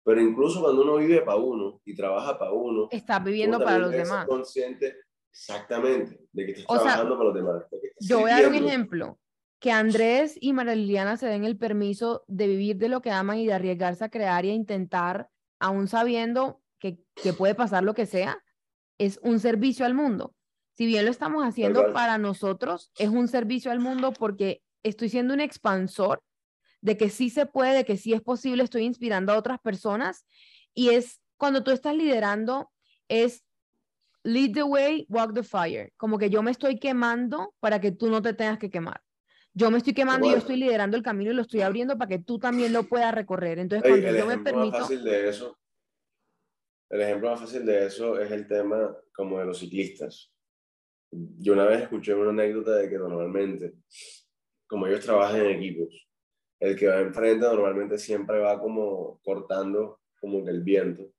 Pero incluso cuando uno vive para uno y trabaja para uno, estás viviendo uno para los demás. consciente exactamente de que estás O sea, trabajando para los demás. Yo voy a dar un ejemplo. Que Andrés y María Liliana se den el permiso de vivir de lo que aman y de arriesgarse a crear y a intentar, aún sabiendo que, que puede pasar lo que sea, es un servicio al mundo. Si bien lo estamos haciendo para nosotros, es un servicio al mundo porque estoy siendo un expansor de que sí se puede, de que sí es posible, estoy inspirando a otras personas y es cuando tú estás liderando, es lead the way, walk the fire, como que yo me estoy quemando para que tú no te tengas que quemar. Yo me estoy quemando y yo estoy liderando el camino y lo estoy abriendo para que tú también lo puedas recorrer. Entonces, Ey, cuando el yo me ejemplo más permito, fácil de eso, el ejemplo más fácil de eso es el tema como de los ciclistas. Yo una vez escuché una anécdota de que normalmente, como ellos trabajan en equipos, el que va enfrente normalmente siempre va como cortando como que el viento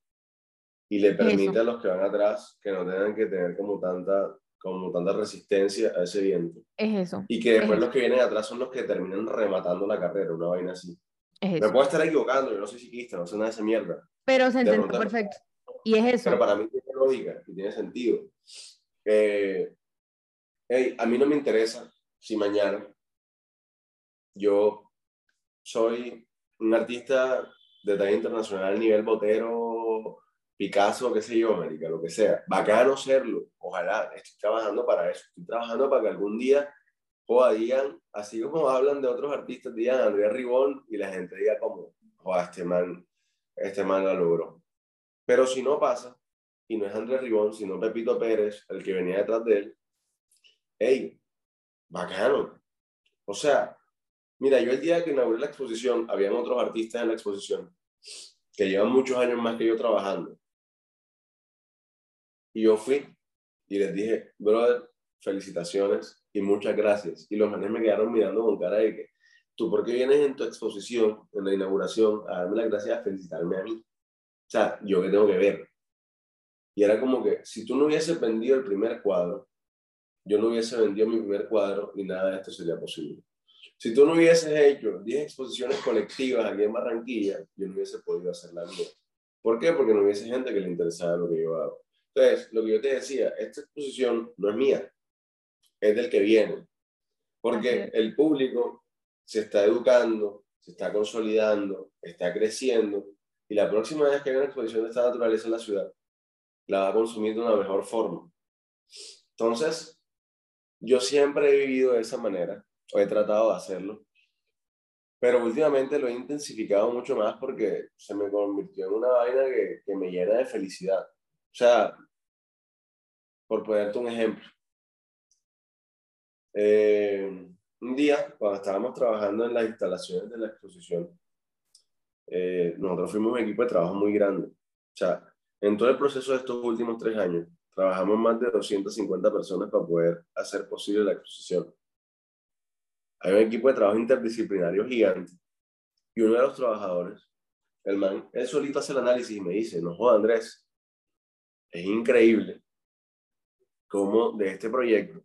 y le permite Eso. a los que van atrás que no tengan que tener como tanta, como tanta resistencia a ese viento. es eso, Y que después Es los que vienen atrás son los que terminan rematando la carrera, una vaina así. es Me eso. puedo estar equivocando, yo no soy ciclista, no sé nada de esa mierda. Pero se entendió perfecto. Y es eso. Pero para mí tiene lógica y tiene sentido. Eh, hey, a mí no me interesa si mañana yo soy un artista de talla internacional, nivel botero, Picasso, qué sé yo, América, lo que sea. Bacano serlo, ojalá, estoy trabajando para eso. Estoy trabajando para que algún día, joda, digan, así como hablan de otros artistas, digan Andrea Ribón y la gente diga como, joda, este man, este man la logró. Pero si no pasa, y no es Andrés Ribón, sino Pepito Pérez, el que venía detrás de él, hey, bacano. O sea, mira, yo el día que inauguré la exposición, habían otros artistas en la exposición que llevan muchos años más que yo trabajando. Y yo fui y les dije, brother, felicitaciones y muchas gracias. Y los manes me quedaron mirando con cara de que, ¿tú por qué vienes en tu exposición, en la inauguración, a darme las gracias, a felicitarme a mí? O sea, ¿yo qué tengo que ver? Y era como que, si tú no hubieses vendido el primer cuadro, yo no hubiese vendido mi primer cuadro y nada de esto sería posible. Si tú no hubieses hecho 10 exposiciones colectivas aquí en Barranquilla, yo no hubiese podido hacer la mía. ¿Por qué? Porque no hubiese gente que le interesara lo que yo hago. Entonces, lo que yo te decía, esta exposición no es mía, es del que viene, porque el público se está educando, se está consolidando, está creciendo, y la próxima vez que haya una exposición de esta naturaleza en la ciudad, la va a consumir de una mejor forma. Entonces, yo siempre he vivido de esa manera, o he tratado de hacerlo, pero últimamente lo he intensificado mucho más porque se me convirtió en una vaina que, que me llena de felicidad. O sea, por ponerte un ejemplo. Eh, un día, cuando estábamos trabajando en las instalaciones de la exposición, eh, nosotros fuimos un equipo de trabajo muy grande. O sea, en todo el proceso de estos últimos tres años, trabajamos más de 250 personas para poder hacer posible la exposición. Hay un equipo de trabajo interdisciplinario gigante. Y uno de los trabajadores, el man, él solito hace el análisis y me dice, no joda Andrés, es increíble cómo de este proyecto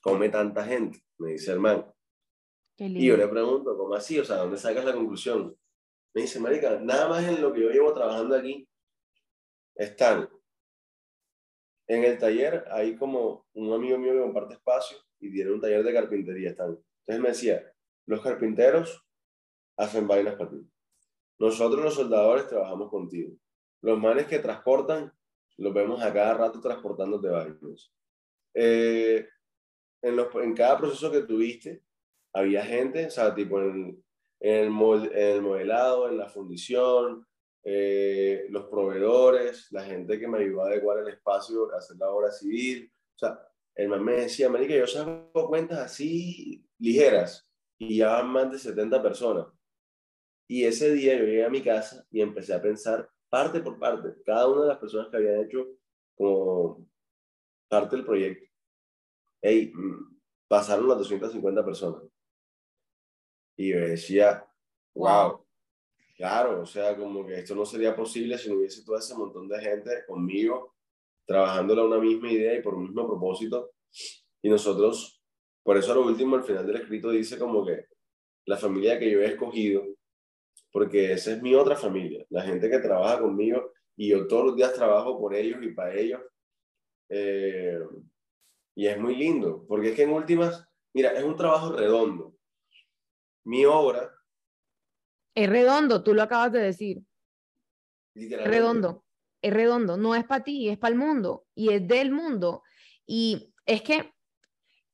come tanta gente, me dice el man. Y yo le pregunto, ¿cómo así? O sea, ¿dónde sacas la conclusión? Me dice, marica, nada más en lo que yo llevo trabajando aquí, están en el taller, hay como un amigo mío que comparte espacio y tiene un taller de carpintería, están. Entonces me decía, los carpinteros hacen vainas para ti. Nosotros los soldadores trabajamos contigo. Los manes que transportan, los vemos a cada rato transportando de vainas. Eh, en, los, en cada proceso que tuviste, había gente, o sea, tipo en, el, en el modelado, en la fundición, eh, los proveedores, la gente que me ayudó a adecuar el espacio, hacer la obra civil. O sea, el man me decía, Marica, yo saco cuentas así ligeras y ya van más de 70 personas. Y ese día yo llegué a mi casa y empecé a pensar parte por parte, cada una de las personas que habían hecho como parte del proyecto. Hey, mm, pasaron las 250 personas. Y yo decía, wow, Claro, o sea, como que esto no sería posible si no hubiese todo ese montón de gente conmigo, trabajando en una misma idea y por un mismo propósito. Y nosotros, por eso lo último, al final del escrito dice como que la familia que yo he escogido, porque esa es mi otra familia, la gente que trabaja conmigo y yo todos los días trabajo por ellos y para ellos. Eh, y es muy lindo, porque es que en últimas, mira, es un trabajo redondo. Mi obra es redondo, tú lo acabas de decir. Redondo, es redondo, no es para ti, es para el mundo y es del mundo. Y es que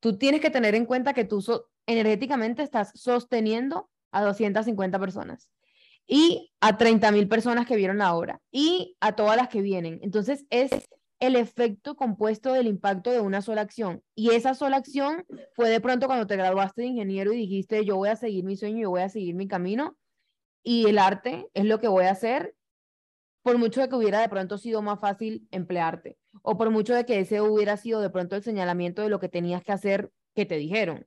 tú tienes que tener en cuenta que tú energéticamente estás sosteniendo a 250 personas y a 30 mil personas que vieron la obra y a todas las que vienen. Entonces es el efecto compuesto del impacto de una sola acción. Y esa sola acción fue de pronto cuando te graduaste de ingeniero y dijiste, yo voy a seguir mi sueño, yo voy a seguir mi camino y el arte es lo que voy a hacer, por mucho de que hubiera de pronto sido más fácil emplearte, o por mucho de que ese hubiera sido de pronto el señalamiento de lo que tenías que hacer que te dijeron.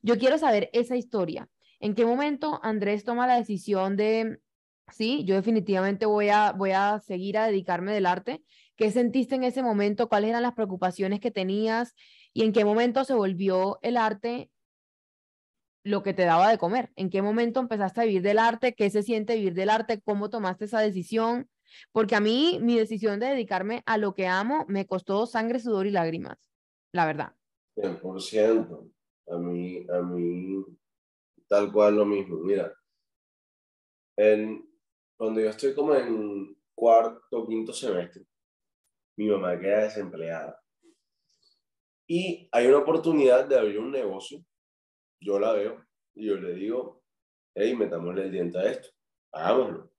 Yo quiero saber esa historia. ¿En qué momento Andrés toma la decisión de, sí, yo definitivamente voy a, voy a seguir a dedicarme del arte? ¿Qué sentiste en ese momento? ¿Cuáles eran las preocupaciones que tenías? ¿Y en qué momento se volvió el arte lo que te daba de comer. ¿En qué momento empezaste a vivir del arte? ¿Qué se siente vivir del arte? ¿Cómo tomaste esa decisión? Porque a mí mi decisión de dedicarme a lo que amo me costó sangre, sudor y lágrimas, la verdad. 100%. A mí, a mí, tal cual lo mismo. Mira, en, cuando yo estoy como en cuarto, quinto semestre, mi mamá queda desempleada. Y hay una oportunidad de abrir un negocio yo la veo y yo le digo, hey, metámosle el diente a esto, hagámoslo.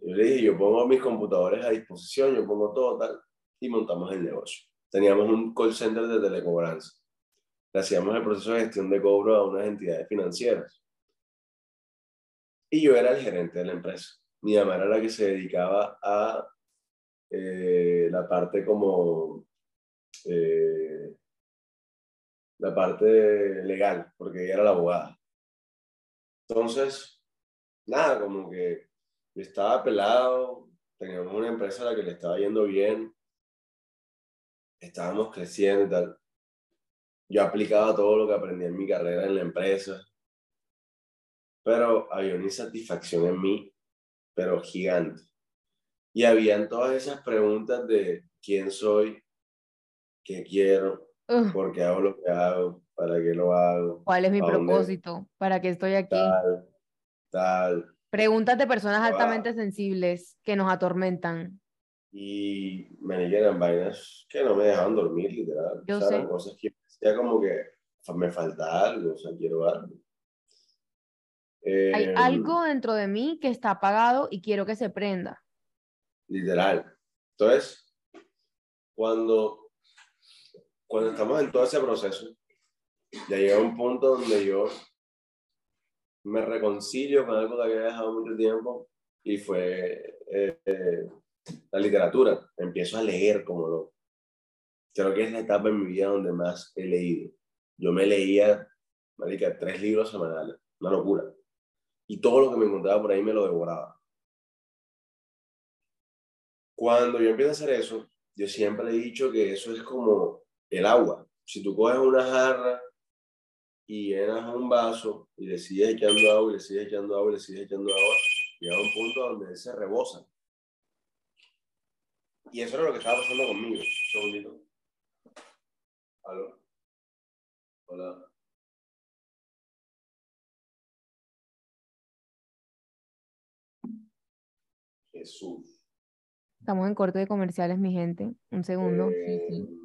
Yo le dije, yo pongo mis computadores a disposición, yo pongo todo tal, y montamos el negocio. Teníamos un call center de telecobranza. Le hacíamos el proceso de gestión de cobro a unas entidades financieras. Y yo era el gerente de la empresa. Mi mamá era la que se dedicaba a eh, la parte como eh, la parte legal, porque ella era la abogada. Entonces, nada, como que estaba pelado, teníamos una empresa a la que le estaba yendo bien, estábamos creciendo y tal. Yo aplicaba todo lo que aprendí en mi carrera en la empresa, pero había una insatisfacción en mí, pero gigante. Y habían todas esas preguntas de quién soy, qué quiero, Ugh, por qué hago lo que hago, para qué lo hago, ¿Cuál es mi ¿A dónde? propósito? ¿Para qué estoy aquí? tal, tal. Preguntas de personas Ah. altamente sensibles que nos atormentan. Y me eran vainas que no me dejaban dormir, literal. Yo o sea, eran sé. cosas que ya como que me falta algo, o sea, quiero algo. Hay Em, algo dentro de mí que está apagado y quiero que se prenda. Literal. Entonces, cuando, cuando estamos en todo ese proceso, ya llega un punto donde yo me reconcilio con algo que había dejado mucho tiempo y fue eh, eh, la literatura. Empiezo a leer como loco. Creo que es la etapa en mi vida donde más he leído. Yo me leía, marica, tres libros semanales. Una locura. Y todo lo que me encontraba por ahí me lo devoraba. Cuando yo empiezo a hacer eso, yo siempre he dicho que eso es como el agua. Si tú coges una jarra y llenas un vaso y le sigues echando agua y le sigues echando agua y le sigues echando agua, llega un punto donde se rebosa. Y eso era lo que estaba pasando conmigo. Un segundito. ¿Aló? Hola. Jesús. Estamos en corte de comerciales, mi gente. Un segundo. Sí, sí. Eh,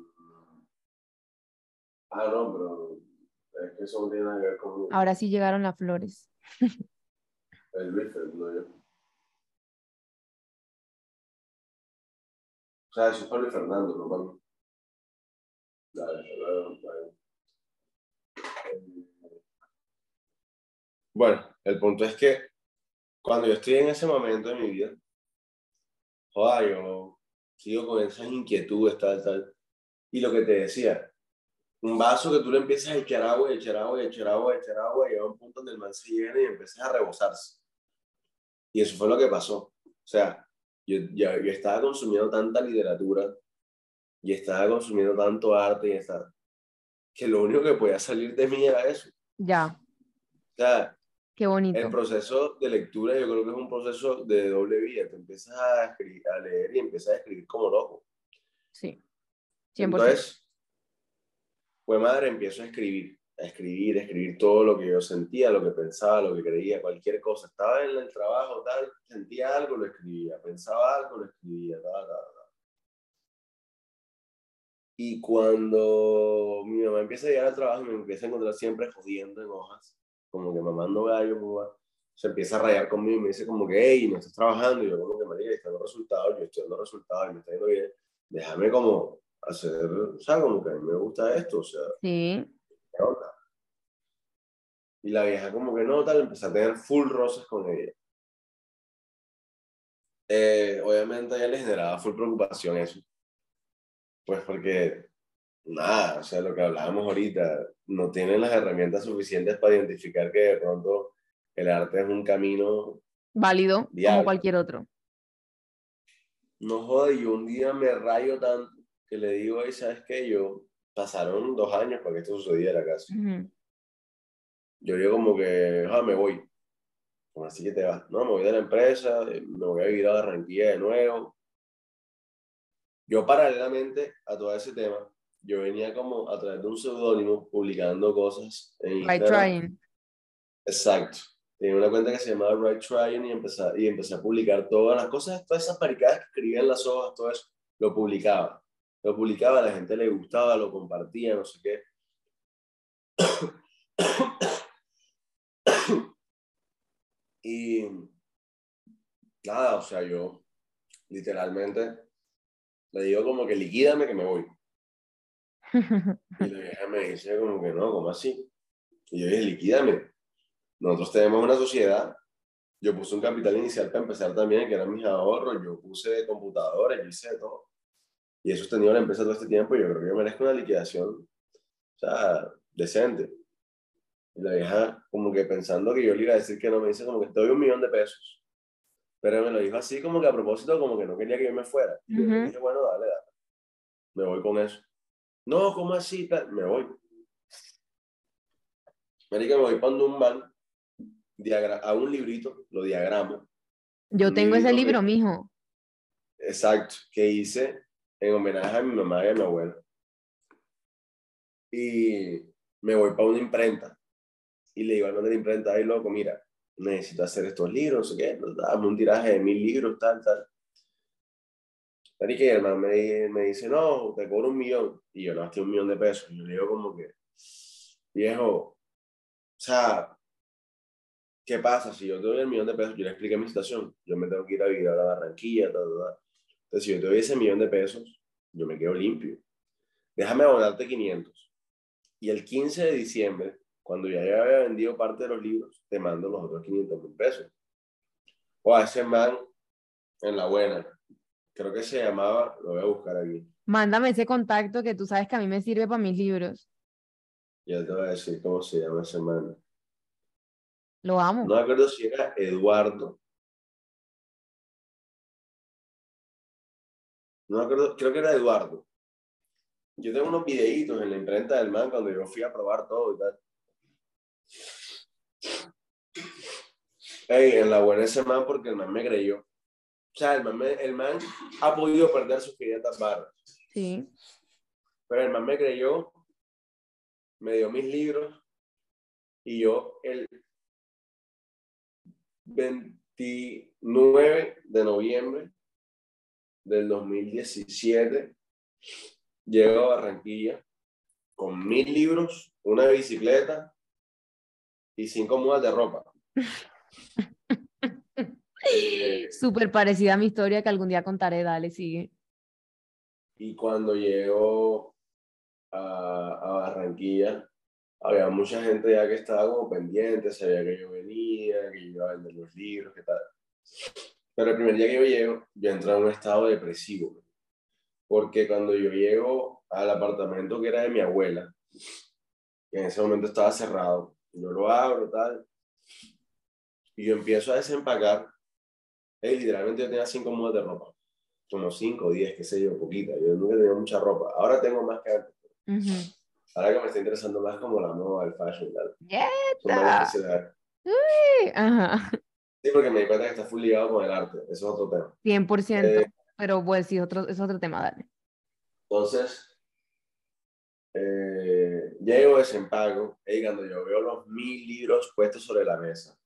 Ah, no, pero es que eso no tiene nada que ver conmigo. Ahora sí llegaron las flores. El Luis, no yo. O sea, eso es para Fernando, no para mí. Dale, bye. Eh, Bueno, el punto es que cuando yo estoy en ese momento de mi vida, joder, yo sigo con esas inquietudes, tal, tal. Y lo que te decía, un vaso que tú le empiezas a echar agua, y echar agua, y echar agua, y echar agua, y llega un punto donde el man se llena y empiezas a rebosarse. Y eso fue lo que pasó. O sea, yo, ya- yo estaba consumiendo tanta literatura y estaba consumiendo tanto arte y estaba, que lo único que podía salir de mí era eso. Ya, O sea, qué bonito. el proceso de lectura yo creo que es un proceso de doble vía. Te empiezas a, escribir, a leer y empiezas a escribir como loco. Sí. 100%. Entonces, pues madre, empiezo a escribir, a escribir, a escribir todo lo que yo sentía, lo que pensaba, lo que creía, cualquier cosa. Estaba en el trabajo, tal, sentía algo, lo escribía, pensaba algo, lo escribía, tal, tal, tal. Y cuando mi mamá empieza a llegar al trabajo me empieza a encontrar siempre jodiendo en hojas, como que mamando gallo, se empieza a rayar conmigo y me dice como que, hey, no estás trabajando, y yo como que, María, están los resultados, yo estoy dando resultados y me está yendo bien, déjame como hacer, o sea, como que a mí me gusta esto, o sea, Sí. ¿qué onda? Y la vieja como que no, tal, empecé a tener full rosas con ella. Eh, obviamente a ella le generaba full preocupación eso. Pues porque, nada, o sea, lo que hablábamos ahorita, no tienen las herramientas suficientes para identificar que de pronto el arte es un camino, Válido como cualquier otro. no joda, y yo un día me rayo tanto que le digo, "Ey, ¿sabes qué? Yo, pasaron dos años para que esto sucediera casi. Ujú. yo digo como que, ah, me voy. Como así que te vas. No, me voy de la empresa, eh, me voy a ir a Barranquilla de nuevo. Yo paralelamente a todo ese tema, yo venía como a través de un seudónimo publicando cosas en Instagram. trying. Exacto. Tenía una cuenta que se llamaba Right Trying y empecé, y empecé a publicar todas las cosas, todas esas maricadas que escribía en las hojas, todo eso, lo publicaba. Lo publicaba, a la gente le gustaba, lo compartía, no sé qué. y nada, o sea, yo literalmente le digo como que liquídame que me voy. Y la vieja me dice como que no, ¿cómo así? Y yo dije, liquídame. Nosotros tenemos una sociedad. Yo puse un capital inicial para empezar también, que eran mis ahorros. Yo puse computadores, yo hice de todo. Y he sostenido la empresa todo este tiempo y yo creo que yo merezco una liquidación, o sea, decente. Y la vieja, como que pensando que yo le iba a decir que no, me dice como que doy un millón de pesos. Pero me lo dijo así como que a propósito, como que no quería que yo me fuera. Y yo le Ujú. dije, bueno, dale, dale. Me voy con eso. No, ¿cómo así? Tal? Me voy. Marica, me voy poniendo un man, diagra- a un librito, lo diagramo. Yo tengo ese libro, que- mijo. exacto, que hice en homenaje a mi mamá y a mi abuela. Y me voy para una imprenta. Y le digo al man de la imprenta, ay, loco, mira, necesito hacer estos libros, no sé qué, dame un tiraje de mil libros, tal, tal. Y que el me, me dice, no, te cobro un millón. Y yo, no, hasta un millón de pesos. Y yo le digo como que, viejo, o sea, ¿qué pasa? Si yo te doy el millón de pesos, yo le expliqué mi situación, yo me tengo que ir a vivir a la Barranquilla, tal, tal, Entonces, si yo te doy ese millón de pesos, yo me quedo limpio. Déjame abonarte 500. Y el 15 de diciembre, cuando ya había vendido parte de los libros, te mando los otros 500 mil pesos. O a ese man, en la buena, creo que se llamaba, lo voy a buscar aquí. Mándame ese contacto que tú sabes que a mí me sirve para mis libros. Ya te voy a decir cómo se llama ese man. Lo amo. No me acuerdo si era Eduardo. No me acuerdo, creo que era Eduardo. Yo tengo unos videitos en la imprenta del man cuando yo fui a probar todo y tal. Hey, en la buena ese man porque el man me creyó. O sea, el man, el man ha podido perder sus 500 barras. Sí. Pero el man me creyó, me dio mis libros y yo el 29 de noviembre del 2017 llego a Barranquilla con mil libros, una bicicleta y cinco mudas de ropa. Súper parecida a mi historia que algún día contaré, dale, sigue. Y cuando llego a, a Barranquilla, había mucha gente ya que estaba como pendiente, sabía que yo venía, que yo iba a vender los libros, qué tal. Pero el primer día que yo llego, yo entro en un estado depresivo, porque cuando yo llego al apartamento que era de mi abuela, que en ese momento estaba cerrado, yo lo abro, tal, y yo empiezo a desempacar, y literalmente yo tenía cinco mudas de ropa, como cinco, diez, qué sé yo, poquita, yo nunca tenía mucha ropa, ahora tengo más que antes. Ahora que me está interesando más como la moda, el fashion, tal. ¡Yeta! Uy, ajá. Sí, porque me di cuenta que está full ligado con el arte. Eso es otro tema. 100%. Eh, pero pues sí, otro, es otro tema, dale. Entonces, eh, llego desempago y cuando yo veo los mil libros puestos sobre la mesa,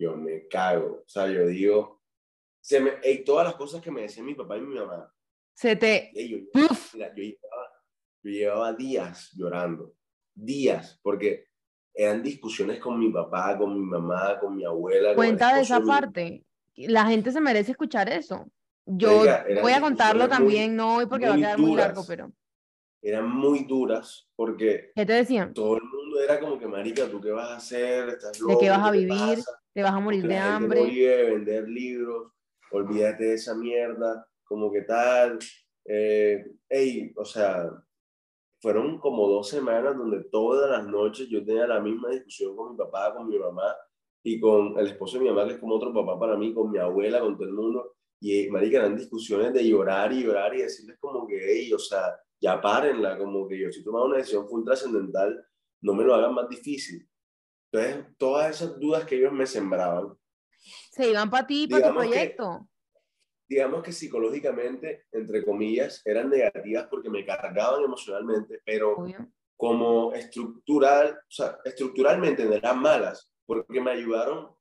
yo me cago. O sea, yo digo, se me, y todas las cosas que me decían mi papá y mi mamá. Se te... yo, mira, yo, llevaba, yo llevaba días llorando, días, porque eran discusiones con mi papá, con mi mamá, con mi abuela. Cuenta de esa parte. La gente se merece escuchar eso. Yo voy a contarlo también, no hoy porque va a quedar muy largo, pero. Eran muy duras porque. ¿Qué te decían? Todo el mundo era como que, Marica, ¿tú qué vas a hacer? ¿Estás loco? ¿De qué vas a vivir? ¿Te, vas a morir de hambre? Vender libros, olvídate de esa mierda, como que tal. Eh, ey, o sea, fueron como dos semanas donde todas las noches yo tenía la misma discusión con mi papá, con mi mamá y con el esposo de mi mamá, que es como otro papá para mí, con mi abuela, con todo el mundo. Y, marica, eran discusiones de llorar y llorar y decirles como que, hey, o sea, ya párenla, como que yo si tomaba una decisión full trascendental, no me lo hagan más difícil. Entonces, todas esas dudas que ellos me sembraban. Se iban para ti, para tu proyecto digamos que psicológicamente, entre comillas, eran negativas porque me cargaban emocionalmente, pero como estructural, o sea, estructuralmente no eran malas, porque me ayudaron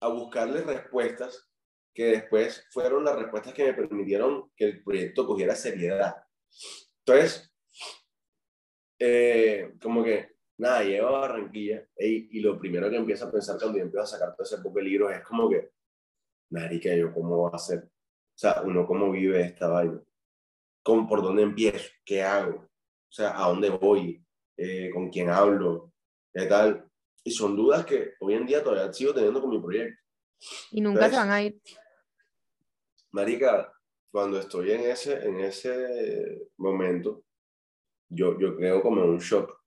a buscarle respuestas que después fueron las respuestas que me permitieron que el proyecto cogiera seriedad. Entonces, eh, como que, nada, llego a Barranquilla y, y lo primero que empiezo a pensar cuando yo empiezo a sacar todo ese poco de libros es como que, marica, ¿yo cómo voy a hacer? O sea, uno cómo vive esta vaina. ¿Con, ¿Por dónde empiezo? ¿Qué hago? O sea, ¿a dónde voy? Eh, ¿Con quién hablo? ¿Qué tal? Y son dudas que hoy en día todavía sigo teniendo con mi proyecto. Y nunca se van a ir. Marica, cuando estoy en ese, en ese momento, yo, yo creo como un shock,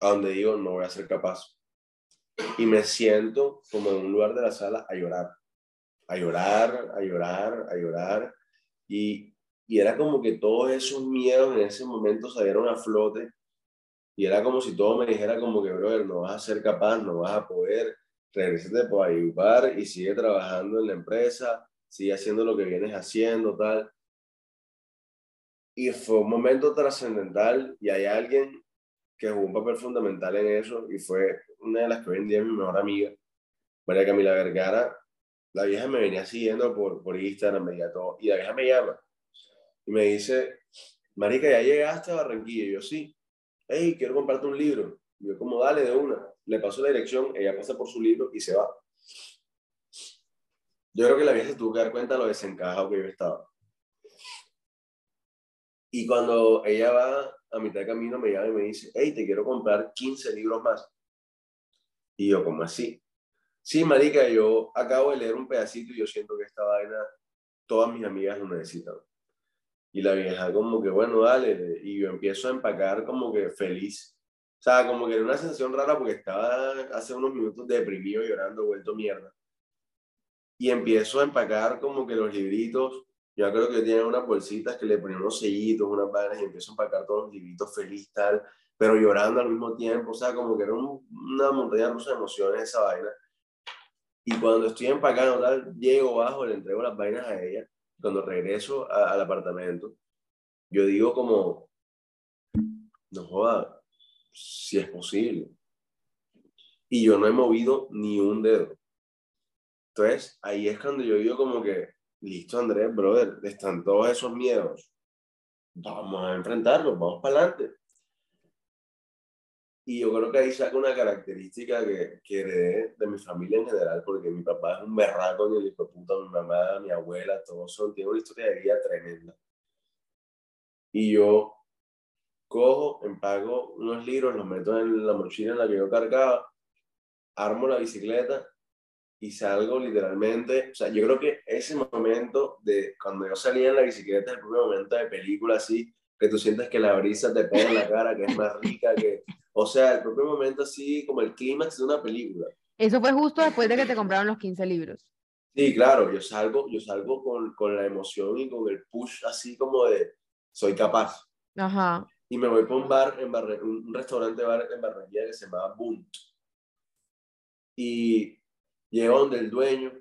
a donde digo, no voy a ser capaz. Y me siento como en un lugar de la sala a llorar a llorar, a llorar, a llorar. Y, y era como que todos esos miedos en ese momento salieron a flote. Y era como si todo me dijera como que, brother, no vas a ser capaz, no vas a poder, regresate por ayudar y sigue trabajando en la empresa, sigue haciendo lo que vienes haciendo, tal. Y fue un momento trascendental y hay alguien que jugó un papel fundamental en eso y fue una de las que hoy en día es mi mejor amiga, María Camila Vergara. La vieja me venía siguiendo por, por Instagram, me todo, y la vieja me llama y me dice, Marica, ¿ya llegaste a Barranquilla? Y yo, sí. Hey, quiero comprarte un libro. Y yo, como, dale, de una. Le paso la dirección, ella pasa por su libro y se va. Yo creo que la vieja se tuvo que dar cuenta de lo desencajado que yo estaba. Y cuando ella va a mitad de camino, me llama y me dice, hey, te quiero comprar 15 libros más. Y yo, ¿cómo así? Sí, marica, yo acabo de leer un pedacito y yo siento que esta vaina, todas mis amigas lo necesitan. Y la vieja como que, bueno, dale. Y yo empiezo a empacar como que feliz. O sea, como que era una sensación rara porque estaba hace unos minutos deprimido, llorando, vuelto mierda. Y empiezo a empacar como que los libritos. Yo creo que tenía unas bolsitas que le ponían unos sellitos, unas vainas y empiezo a empacar todos los libritos feliz, tal, pero llorando al mismo tiempo. O sea, como que era una montaña rusa de emociones esa vaina. Y cuando estoy empacando, tal, llego bajo, le entrego las vainas a ella cuando regreso al apartamento, yo digo como, no joda, si es posible. Y yo no he movido ni un dedo. Entonces, ahí es cuando yo digo como que, listo Andrés, brother, están todos esos miedos. Vamos a enfrentarlos, vamos para adelante. Y yo creo que ahí saca una característica que, que heredé de mi familia en general, porque mi papá es un berraco ni el hijo puta, mi mamá, mi abuela, todos son, tienen una historia de vida tremenda. Y yo cojo, empago unos libros, los meto en la mochila en la que yo cargaba, armo la bicicleta y salgo literalmente, o sea, yo creo que ese momento de cuando yo salía en la bicicleta, el primer momento de película así, que tú sientes que la brisa te pega en la cara, que es más rica, que, o sea, el propio momento así como el clímax de una película. Eso fue justo después de que te compraron los 15 libros. Sí, claro, yo salgo, yo salgo con, con la emoción y con el push así como de soy capaz. Ajá. Y me voy para un bar, en un restaurante bar en Barranquilla que se llamaba Bunt. Y llego donde el dueño,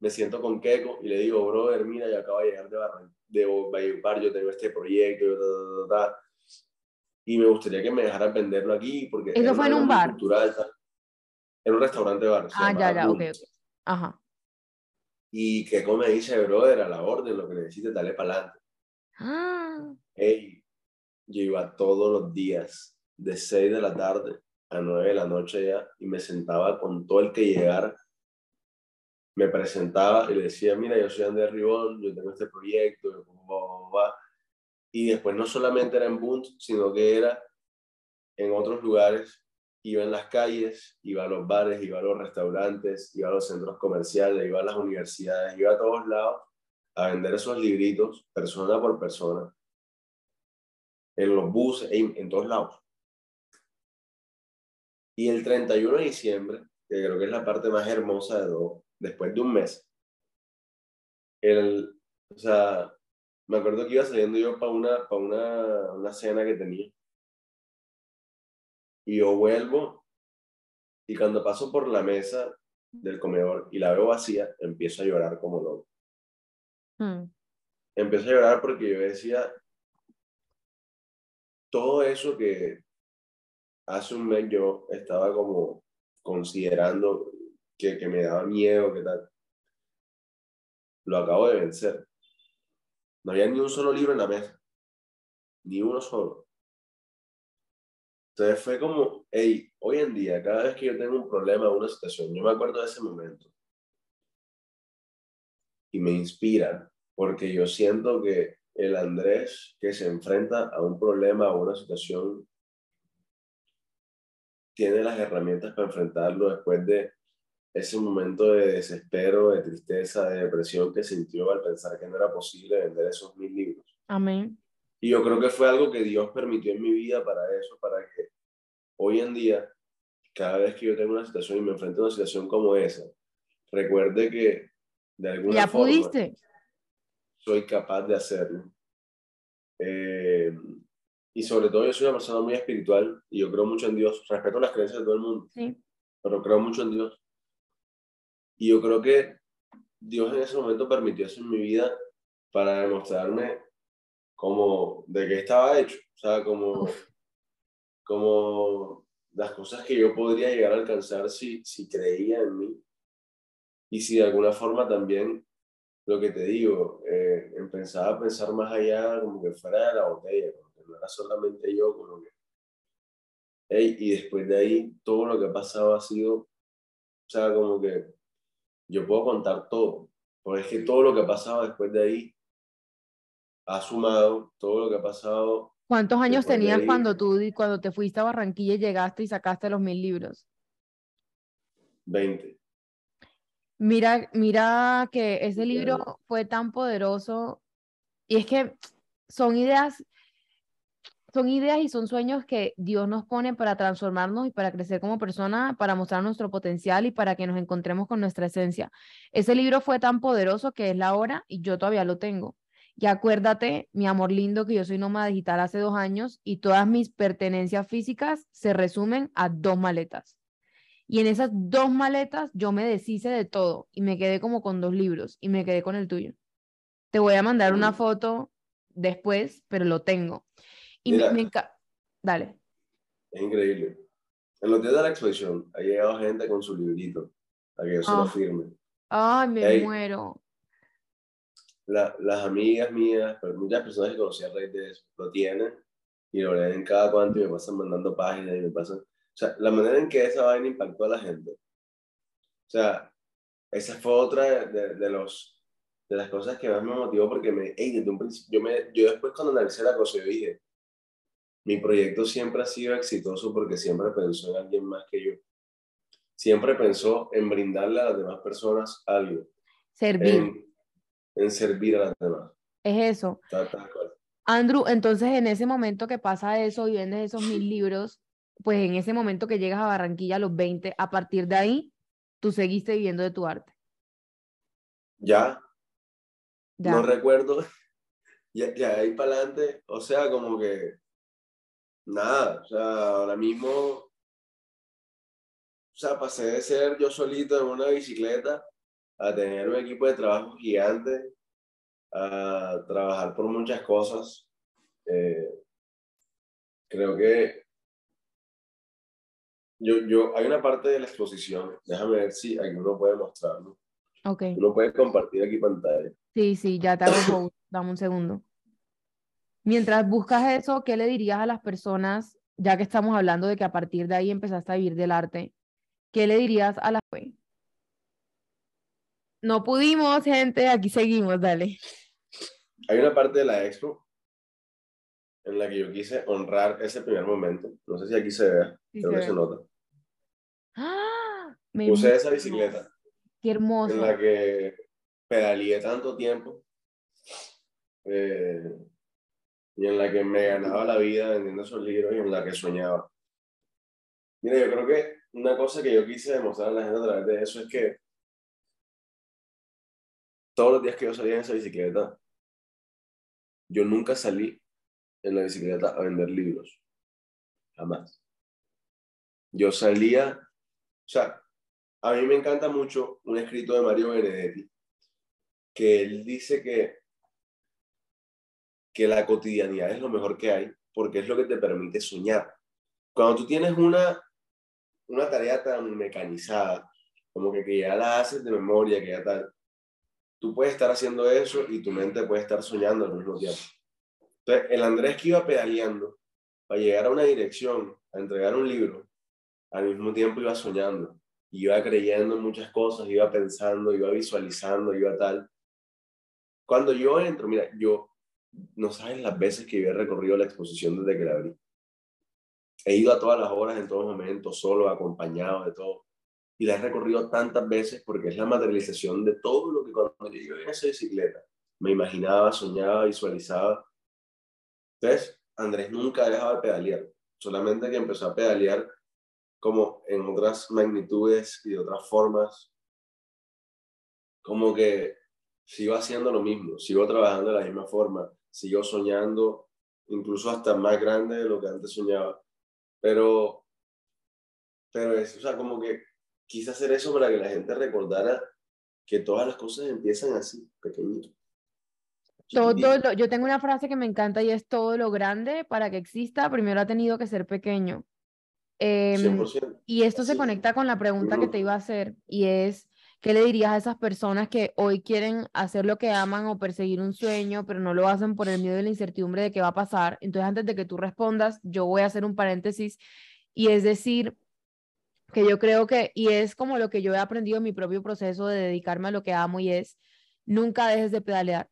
me siento con Keiko y le digo, brother, mira, yo acabo de llegar de Barranquilla de Bar, yo tengo este proyecto, y me gustaría que me dejara venderlo aquí, porque... ¿Eso fue en un bar? Cultural, en un restaurante bar. Ah, ya, ya, ok, ok. Ajá. Y que come dice, brother, a la orden, lo que necesites, dale para adelante. Ah. Hey, yo iba todos los días, de 6 de la tarde a 9 de la noche ya, y me sentaba con todo el que llegara me presentaba y le decía, mira, yo soy Andrés Ribón, yo tengo este proyecto, y después no solamente era en Bunt, sino que era en otros lugares, iba en las calles, iba a los bares, iba a los restaurantes, iba a los centros comerciales, iba a las universidades, iba a todos lados a vender esos libritos persona por persona, en los buses, en, en todos lados. Y el 31 de diciembre, que creo que es la parte más hermosa de todo, después de un mes, el, o sea, me acuerdo que iba saliendo yo para una, para una, una cena que tenía. Y yo vuelvo y cuando paso por la mesa del comedor y la veo vacía, empiezo a llorar como loco. Hmm. Empiezo a llorar porque yo decía, todo eso que hace un mes yo estaba como considerando que, que me daba miedo, que tal. Lo acabo de vencer. No había ni un solo libro en la mesa. Ni uno solo. Entonces fue como, hey, hoy en día, cada vez que yo tengo un problema o una situación, yo me acuerdo de ese momento. Y me inspira, porque yo siento que el Andrés que se enfrenta a un problema o una situación tiene las herramientas para enfrentarlo después de ese momento de desespero, de tristeza, de depresión que sintió al pensar que no era posible vender esos mil libros. Amén. Y yo creo que fue algo que Dios permitió en mi vida para eso, para que hoy en día, cada vez que yo tengo una situación y me enfrento a una situación como esa, recuerde que de alguna ya forma pudiste. soy capaz de hacerlo. Eh, y sobre todo yo soy una persona muy espiritual y yo creo mucho en Dios. Respeto las creencias de todo el mundo, sí. pero creo mucho en Dios. Y yo creo que Dios en ese momento permitió eso en mi vida para demostrarme como de qué estaba hecho, o sea, como, como las cosas que yo podría llegar a alcanzar si, si creía en mí. Y si de alguna forma también lo que te digo, eh, empezaba a pensar más allá como que fuera de la botella, como que no era solamente yo, como que... y después de ahí, todo lo que ha pasado ha sido, o sea, como que yo puedo contar todo, porque es que todo lo que ha pasado después de ahí ha sumado, todo lo que ha pasado... ¿Cuántos años tenías cuando tú, cuando te fuiste a Barranquilla y llegaste y sacaste los mil libros? Veinte. Mira, mira que ese libro fue tan poderoso y es que son ideas, son ideas y son sueños que Dios nos pone para transformarnos y para crecer como persona, para mostrar nuestro potencial y para que nos encontremos con nuestra esencia. Ese libro fue tan poderoso que es la hora y yo todavía lo tengo. Y acuérdate, mi amor lindo, que yo soy nómada digital hace dos años y todas mis pertenencias físicas se resumen a dos maletas. Y en esas dos maletas yo me deshice de todo y me quedé como con dos libros y me quedé con el tuyo. Te voy a mandar una foto después, pero lo tengo. Y me, encanta. Dale. Es increíble. En los días de la exposición ha llegado gente con su librito a que yo se lo ah. firme. Ay, me muero. las amigas mías, pero muchas personas que conocí a raíz de eso, lo tienen y lo leen cada cuanto y me pasan mandando páginas y me pasan o sea, la manera en que esa vaina impactó a la gente. O sea, esa fue otra de, de, los, de las cosas que más me motivó porque me, desde un principio, yo, me, yo después cuando analicé la cosa, yo dije, mi proyecto siempre ha sido exitoso porque siempre pensó en alguien más que yo. Siempre pensó en brindarle a las demás personas algo. Servir. En, servir a las demás. Es eso. Andrew, entonces en ese momento que pasa eso y vendes esos mil libros, pues en ese momento que llegas a Barranquilla a los 20, a partir de ahí, tú seguiste viviendo de tu arte. Ya. No recuerdo. Ya, ya ahí para adelante, o sea, como que nada, o sea, ahora mismo, o sea, pasé de ser yo solito en una bicicleta a tener un equipo de trabajo gigante, a trabajar por muchas cosas. Eh, creo que yo, yo, hay una parte de la exposición, déjame ver si aquí uno puede mostrarlo. Ok. Uno puede compartir aquí pantalla. Sí, sí, ya te hago Dame un segundo. Mientras buscas eso, ¿qué le dirías a las personas, ya que estamos hablando de que a partir de ahí empezaste a vivir del arte? ¿Qué le dirías a las... No pudimos, gente, aquí seguimos, dale. Hay una parte de la expo en la que yo quise honrar ese primer momento. No sé si aquí se vea, creo que se nota. ¡Ah! Usé esa bicicleta. Qué hermoso. En la que pedaleé tanto tiempo. Eh, y en la que me ganaba la vida vendiendo esos libros y en la que soñaba. Mira, yo creo que una cosa que yo quise demostrar a la gente a través de eso es que todos los días que yo salía en esa bicicleta, yo nunca salí en la bicicleta a vender libros. Jamás. Yo salía, o sea, a mí me encanta mucho un escrito de Mario Benedetti, que él dice que, que la cotidianidad es lo mejor que hay, porque es lo que te permite soñar. Cuando tú tienes una, una tarea tan mecanizada, como que, que ya la haces de memoria, que ya tal, tú puedes estar haciendo eso y tu mente puede estar soñando al mismo tiempo. Entonces, el Andrés que iba pedaleando para llegar a una dirección, a entregar un libro, al mismo tiempo iba soñando, iba creyendo en muchas cosas, iba pensando, iba visualizando, iba tal. Cuando yo entro, mira, yo no sabes las veces que yo he recorrido la exposición desde que la abrí. He ido a todas las horas, en todos momentos, solo, acompañado de todo. Y la he recorrido tantas veces porque es la materialización de todo lo que cuando yo iba en esa bicicleta me imaginaba, soñaba, visualizaba entonces, Andrés nunca ha de pedalear, solamente que empezó a pedalear como en otras magnitudes y de otras formas, como que sigo haciendo lo mismo, sigo trabajando de la misma forma, sigo soñando, incluso hasta más grande de lo que antes soñaba, pero, pero es, o sea, como que quise hacer eso para que la gente recordara que todas las cosas empiezan así, pequeñito. Todo yo tengo una frase que me encanta y es todo lo grande para que exista, primero ha tenido que ser pequeño. Em, y esto se conecta con la pregunta que te iba a hacer y es, ¿qué le dirías a esas personas que hoy quieren hacer lo que aman o perseguir un sueño, pero no lo hacen por el miedo y la incertidumbre de qué va a pasar? Entonces, antes de que tú respondas, yo voy a hacer un paréntesis y es decir, que yo creo que, y es como lo que yo he aprendido en mi propio proceso de dedicarme a lo que amo y es, nunca dejes de pedalear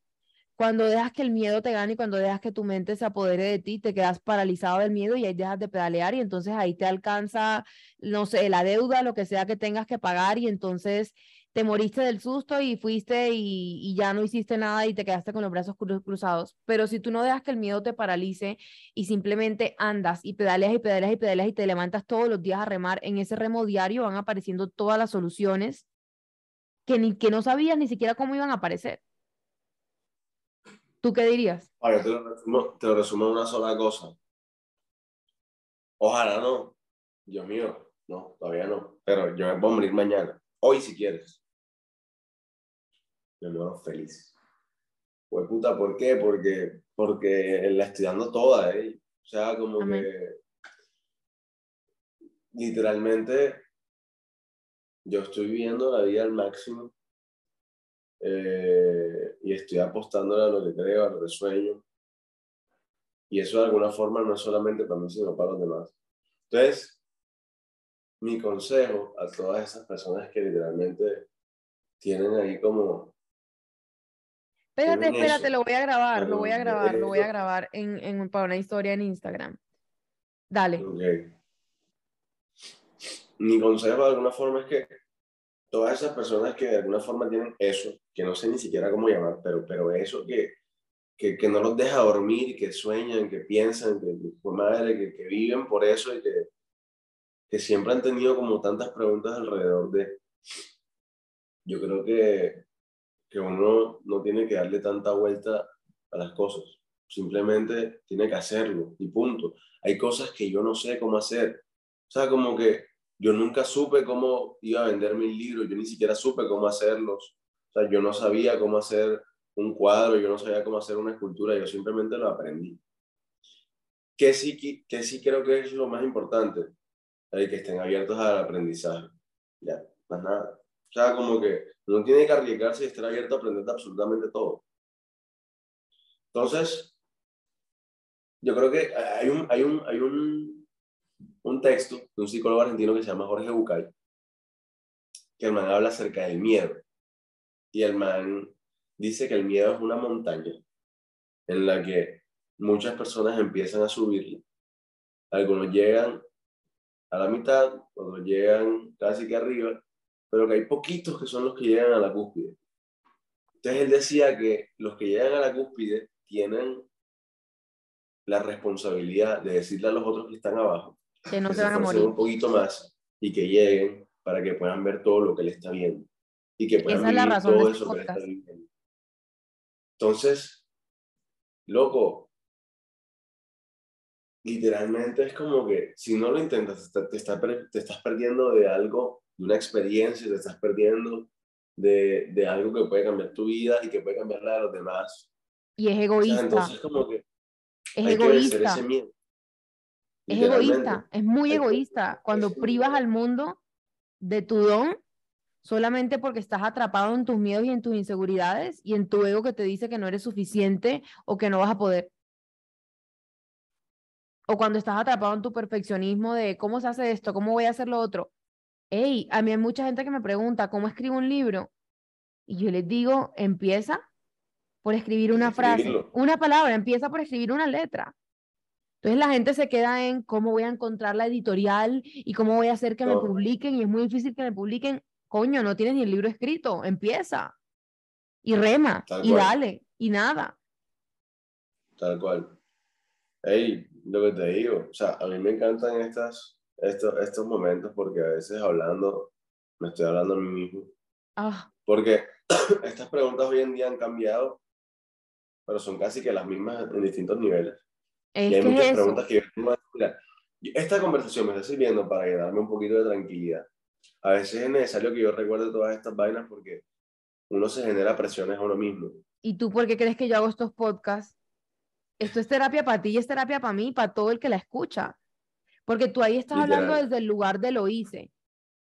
cuando dejas que el miedo te gane y cuando dejas que tu mente se apodere de ti, te quedas paralizado del miedo y ahí dejas de pedalear y entonces ahí te alcanza, no sé, la deuda, lo que sea que tengas que pagar y entonces te moriste del susto y fuiste y, ya no hiciste nada y te quedaste con los brazos cruzados. Pero si tú no dejas que el miedo te paralice y simplemente andas y pedaleas y pedaleas y pedaleas y te levantas todos los días a remar, en ese remo diario van apareciendo todas las soluciones que, ni, que no sabías ni siquiera cómo iban a aparecer. ¿Tú qué dirías? Ahora, te lo, resumo, te lo resumo en una sola cosa. Ojalá no. Dios mío, no, todavía no. Pero yo me puedo morir mañana. Hoy si quieres. Me muero feliz. Pues puta, ¿por qué? Porque, porque la estoy dando toda, ¿eh? O sea, como que literalmente yo estoy viviendo la vida al máximo eh, y estoy apostando a lo que creo, a lo que sueño. Y eso de alguna forma no es solamente para mí, sino para los demás. Entonces, mi consejo a todas esas personas que literalmente tienen ahí como... Espérate, espérate, lo voy a grabar, lo voy a grabar, lo voy a grabar en, en, para una historia en Instagram. Dale. Okay. Mi consejo de alguna forma es que todas esas personas que de alguna forma tienen eso, que no sé ni siquiera cómo llamar, pero, pero eso que, que, que no los deja dormir, que sueñan, que piensan, que, madre, que, que viven por eso y que, que siempre han tenido como tantas preguntas alrededor de... Yo creo que, que uno no tiene que darle tanta vuelta a las cosas, simplemente tiene que hacerlo y punto. Hay cosas que yo no sé cómo hacer. O sea, como que yo nunca supe cómo iba a vender mis libros, yo ni siquiera supe cómo hacerlos. O sea, yo no sabía cómo hacer un cuadro, yo no sabía cómo hacer una escultura, yo simplemente lo aprendí. Que sí, que sí creo que es lo más importante, el que estén abiertos al aprendizaje. Ya, más nada. O sea, como que no tiene que arriesgarse y estar abierto a aprender absolutamente todo. Entonces, yo creo que hay un, hay un, hay un un texto de un psicólogo argentino que se llama Jorge Bucay, que el man habla acerca del miedo. Y el man dice que el miedo es una montaña en la que muchas personas empiezan a subirla. Algunos llegan a la mitad, otros llegan casi que arriba, pero que hay poquitos que son los que llegan a la cúspide. Entonces él decía que los que llegan a la cúspide tienen la responsabilidad de decirle a los otros que están abajo que no se van a morir. Un poquito más y que lleguen para que puedan ver todo lo que le está viendo. Y que puedan Esa es todo este eso que está viendo. Entonces, loco, literalmente es como que si no lo intentas, te, te, te estás perdiendo de algo, de una experiencia, te estás perdiendo de, de, algo que puede cambiar tu vida y que puede cambiar la de los demás. Y es egoísta. entonces, como que es hay egoísta. que ese miedo. Es egoísta, es muy egoísta cuando privas al mundo de tu don solamente porque estás atrapado en tus miedos y en tus inseguridades y en tu ego que te dice que no eres suficiente o que no vas a poder. O cuando estás atrapado en tu perfeccionismo de cómo se hace esto, cómo voy a hacer lo otro. Hey, a mí hay mucha gente que me pregunta cómo escribo un libro y yo les digo, empieza por escribir una frase, una palabra, empieza por escribir una letra. Entonces la gente se queda en cómo voy a encontrar la editorial y cómo voy a hacer que me publiquen y es muy difícil que me publiquen. Coño, no tienes ni el libro escrito, empieza y rema y dale y nada. Tal cual. Hey, lo que te digo, o sea, a mí me encantan estas, estos, estos momentos porque a veces hablando, me estoy hablando a mí mismo. Ah. Porque estas preguntas hoy en día han cambiado, pero son casi que las mismas en distintos niveles y hay muchas preguntas que yo esta conversación me está sirviendo para darme un poquito de tranquilidad. A veces es necesario que yo recuerde todas estas vainas porque uno se genera presiones a uno mismo. ¿Y tú por qué crees que yo hago estos podcasts? Esto es terapia para ti y es terapia para mí, para todo el que la escucha. Porque tú ahí estás hablando desde el lugar de lo hice.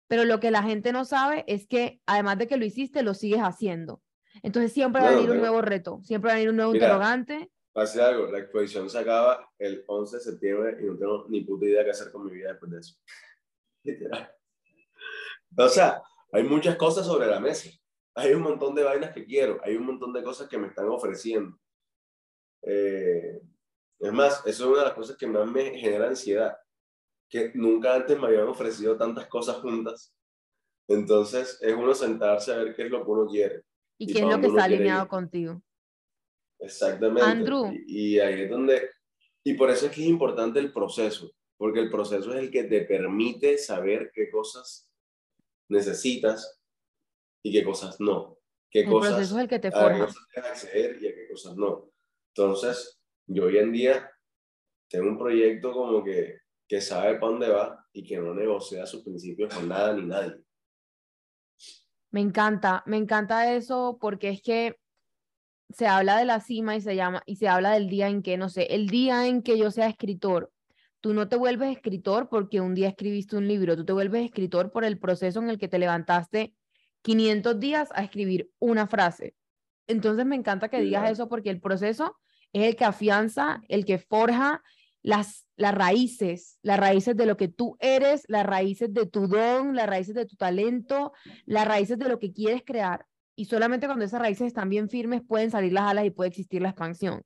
Pero lo que la gente no sabe es que además de que lo hiciste, lo sigues haciendo. Entonces siempre va a venir un nuevo reto, siempre va a venir un nuevo interrogante. Hace algo, la exposición se acaba el 11 de septiembre y no tengo ni puta idea qué hacer con mi vida después de eso. Literal. O sea, hay muchas cosas sobre la mesa. Hay un montón de vainas que quiero, hay un montón de cosas que me están ofreciendo. Eh, es más, eso es una de las cosas que más me genera ansiedad, que nunca antes me habían ofrecido tantas cosas juntas. Entonces, es uno sentarse a ver qué es lo que uno quiere. ¿Y, qué es lo que está alineado contigo? Exactamente. Andrew. Y, y ahí es donde, y por eso es que es importante el proceso, porque el proceso es el que te permite saber qué cosas necesitas y qué cosas no. Qué el cosas, proceso es el que te forma. A qué cosas acceder y a qué cosas no. Entonces, yo hoy en día tengo un proyecto como que, que sabe para dónde va y que no negocia sus principios con nada ni nadie. Me encanta, me encanta eso porque es que se habla de la cima y se llama y se habla del día en que, no sé, el día en que yo sea escritor. Tú no te vuelves escritor porque un día escribiste un libro, tú te vuelves escritor por el proceso en el que te levantaste 500 días a escribir una frase. Entonces me encanta que digas eso porque el proceso es el que afianza, el que forja las, las raíces, las raíces de lo que tú eres, las raíces de tu don, las raíces de tu talento, las raíces de lo que quieres crear. Y solamente cuando esas raíces están bien firmes pueden salir las alas y puede existir la expansión.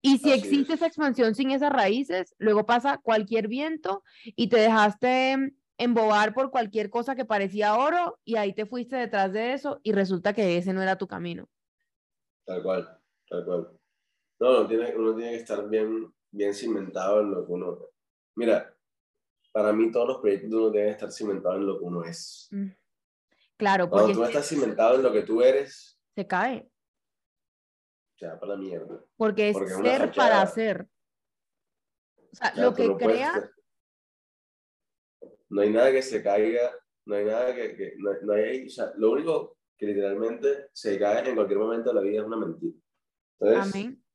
Y si existe esa expansión sin esas raíces, luego pasa cualquier viento y te dejaste embobar por cualquier cosa que parecía oro y ahí te fuiste detrás de eso y resulta que ese no era tu camino. Tal cual, tal cual. No, uno tiene, uno tiene que estar bien, bien cimentado en lo que uno... Mira, para mí todos los proyectos uno debe estar cimentado en lo que uno es. Mm. Claro, porque... Cuando tú estás cimentado en lo que tú eres... Se cae. Se va para la mierda. Porque es ser para hacer. O sea, lo que crea... No hay nada que se caiga, no hay nada que... que no, no, hay, o sea, lo único que literalmente se cae en cualquier momento de la vida es una mentira. Entonces, Amén.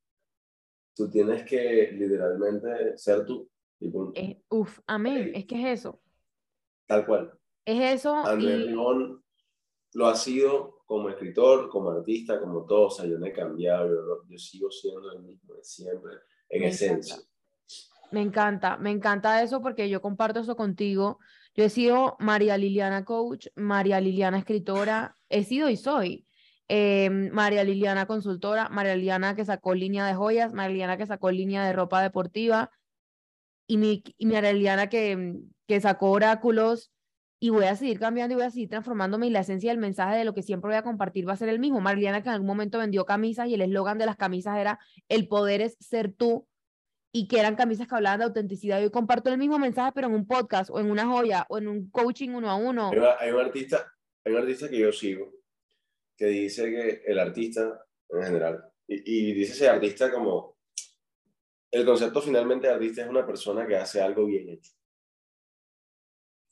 Tú tienes que literalmente ser tú. Y punto. Eh, uf, amén. Es que es eso. Tal cual. Es eso. Andrés y... Limón lo ha sido como escritor, como artista, como todo. O sea, yo no he cambiado, yo, yo sigo siendo el mismo de siempre, en Me esencia. encanta. Me encanta, me encanta eso porque yo comparto eso contigo. Yo he sido María Liliana coach, María Liliana escritora, he sido y soy. Eh, María Liliana consultora, María Liliana que sacó línea de joyas, María Liliana que sacó línea de ropa deportiva y, mi, María Liliana que, que sacó oráculos y voy a seguir cambiando y voy a seguir transformándome y la esencia del mensaje de lo que siempre voy a compartir va a ser el mismo. Liliana que en algún momento vendió camisas y el eslogan de las camisas era el poder es ser tú y que eran camisas que hablaban de autenticidad. Yo comparto el mismo mensaje, pero en un podcast o en una joya o en un coaching uno a uno. Hay, un, artista, hay un artista que yo sigo que dice que el artista en general, y, y dice ese artista como, el concepto finalmente de artista es una persona que hace algo bien hecho.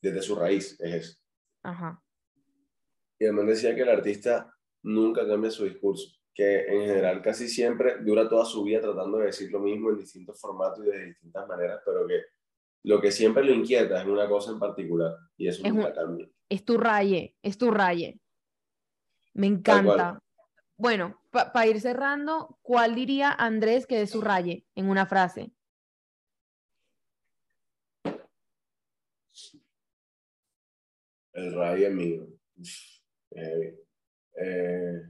Desde su raíz, es eso. Ajá. Y además decía que el artista nunca cambia su discurso que en general casi siempre dura toda su vida tratando de decir lo mismo en distintos formatos y de distintas maneras, pero que lo que siempre lo inquieta es una cosa en particular y eso es nunca un, cambia. Es tu raye, es tu raye. Me encanta. Bueno, para pa ir cerrando, ¿cuál diría Andrés que es su raye en una frase? El raye mío. Eh, eh,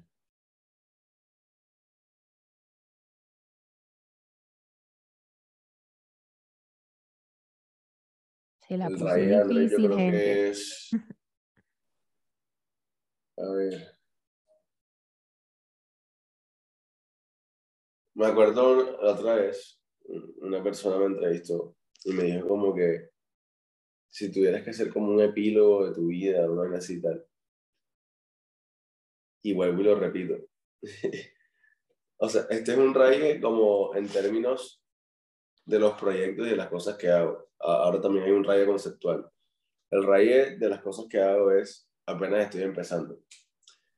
Se la el raye Andrés yo creo gente. que es... A ver. Me acuerdo la otra vez, una persona me entrevistó y me dijo como que si tuvieras que hacer como un epílogo de tu vida, una vaina así y tal. Y vuelvo y lo repito. o sea, este es un raye como en términos de los proyectos y de las cosas que hago. Ahora también hay un raye conceptual. El raye de las cosas que hago es apenas estoy empezando.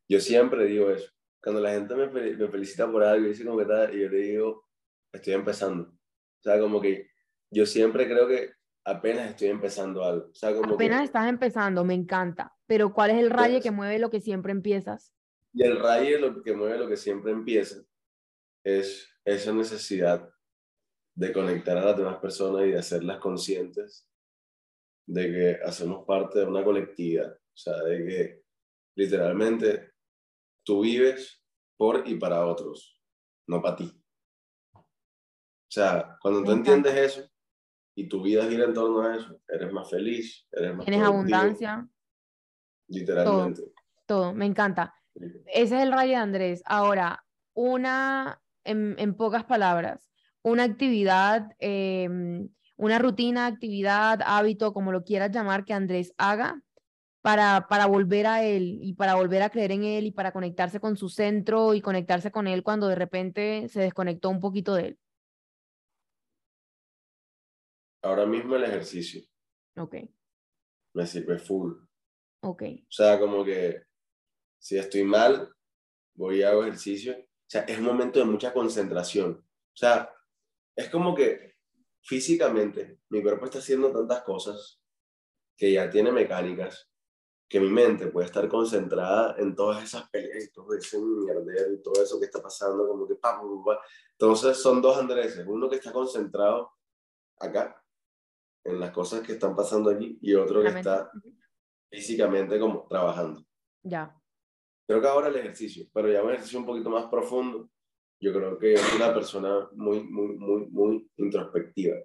yo siempre digo eso. Cuando la gente me, me felicita por algo y dice como que tal, y yo le digo, estoy empezando. O sea, como que yo siempre creo que apenas estoy empezando algo. O sea, como apenas estás empezando, me encanta. Pero ¿cuál es el rayo que mueve lo que siempre empiezas? Y el rayo lo que mueve lo que siempre empieza es esa necesidad de conectar a las demás personas y de hacerlas conscientes de que hacemos parte de una colectividad. O sea, de que literalmente tú vives por y para otros, no para ti. O sea, cuando tú entiendes eso y tu vida gira en torno a eso, eres más feliz, eres más Tienes abundancia. Literalmente. Todo, me encanta. Ese es el rayo de Andrés. Ahora, una, en, pocas palabras, una actividad, em, una rutina, actividad, hábito, como lo quieras llamar, que Andrés haga para, para volver a él y para volver a creer en él y para conectarse con su centro y conectarse con él cuando de repente se desconectó un poquito de él. Ahora mismo el ejercicio. Ok. Me sirve full. Ok. O sea, como que si estoy mal, voy y hago ejercicio. O sea, es un momento de mucha concentración. O sea, es como que físicamente mi cuerpo está haciendo tantas cosas que ya tiene mecánicas que mi mente puede estar concentrada en todas esas peleas y todo ese mierdero y todo eso que está pasando, como que Entonces son dos Andréses, uno que está concentrado acá en las cosas que están pasando allí y otro que está físicamente como trabajando. Ya. Creo que ahora el ejercicio, pero ya un ejercicio un poquito más profundo, yo creo que es una persona muy, muy, muy, muy introspectiva.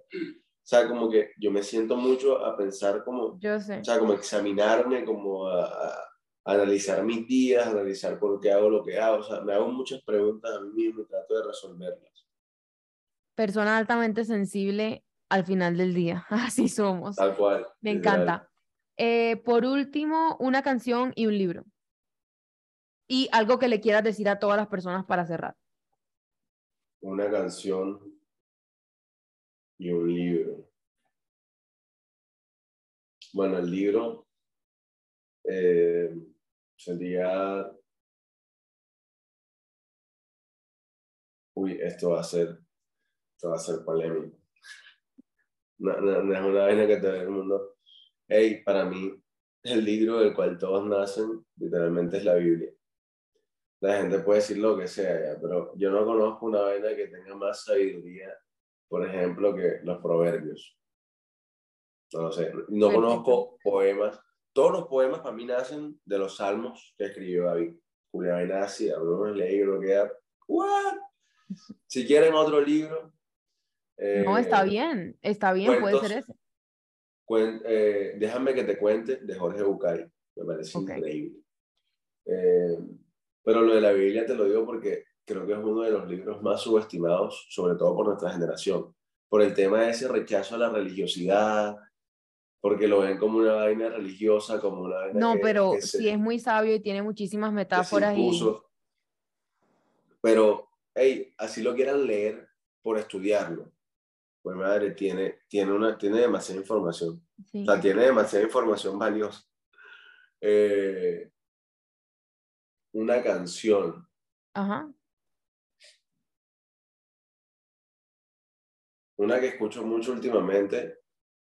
O sea, como que yo me siento mucho a pensar como, yo sé. o sea, como examinarme, como a, analizar mis días, analizar por qué hago lo que hago. O sea, me hago muchas preguntas a mí mismo y trato de resolverlas. Persona altamente sensible al final del día. Así somos. Tal cual. Me encanta. Eh, por último, una canción y un libro. Y algo que le quieras decir a todas las personas para cerrar. Una canción y un libro. Bueno, el libro eh, sería... Uy, esto va a ser, esto va a ser polémico. No, no, es una vaina que todo el mundo... Hey, para mí, el libro del cual todos nacen, literalmente es la Biblia. La gente puede decir lo que sea, pero yo no conozco una vaina que tenga más sabiduría por ejemplo, que los proverbios. No sé, no conozco poemas. Todos los poemas para mí nacen de los salmos que escribió David. Julián nace, a uno leí uno queda, ¿what? Si quieren otro libro. no, está eh, bien, está bien, puede ser ese. Eh, déjame que te cuente de Jorge Bucay, me parece increíble. Eh, pero lo de la Biblia te lo digo porque creo que es uno de los libros más subestimados, sobre todo por nuestra generación, por el tema de ese rechazo a la religiosidad, porque lo ven como una vaina religiosa, como una vaina No, pero sí es muy sabio y tiene muchísimas metáforas. Y... Pero, hey, así lo quieran leer por estudiarlo. Pues madre, tiene, tiene, una, tiene demasiada información. O sea, tiene demasiada información valiosa. Eh, una canción. Ajá. Una que escucho mucho últimamente,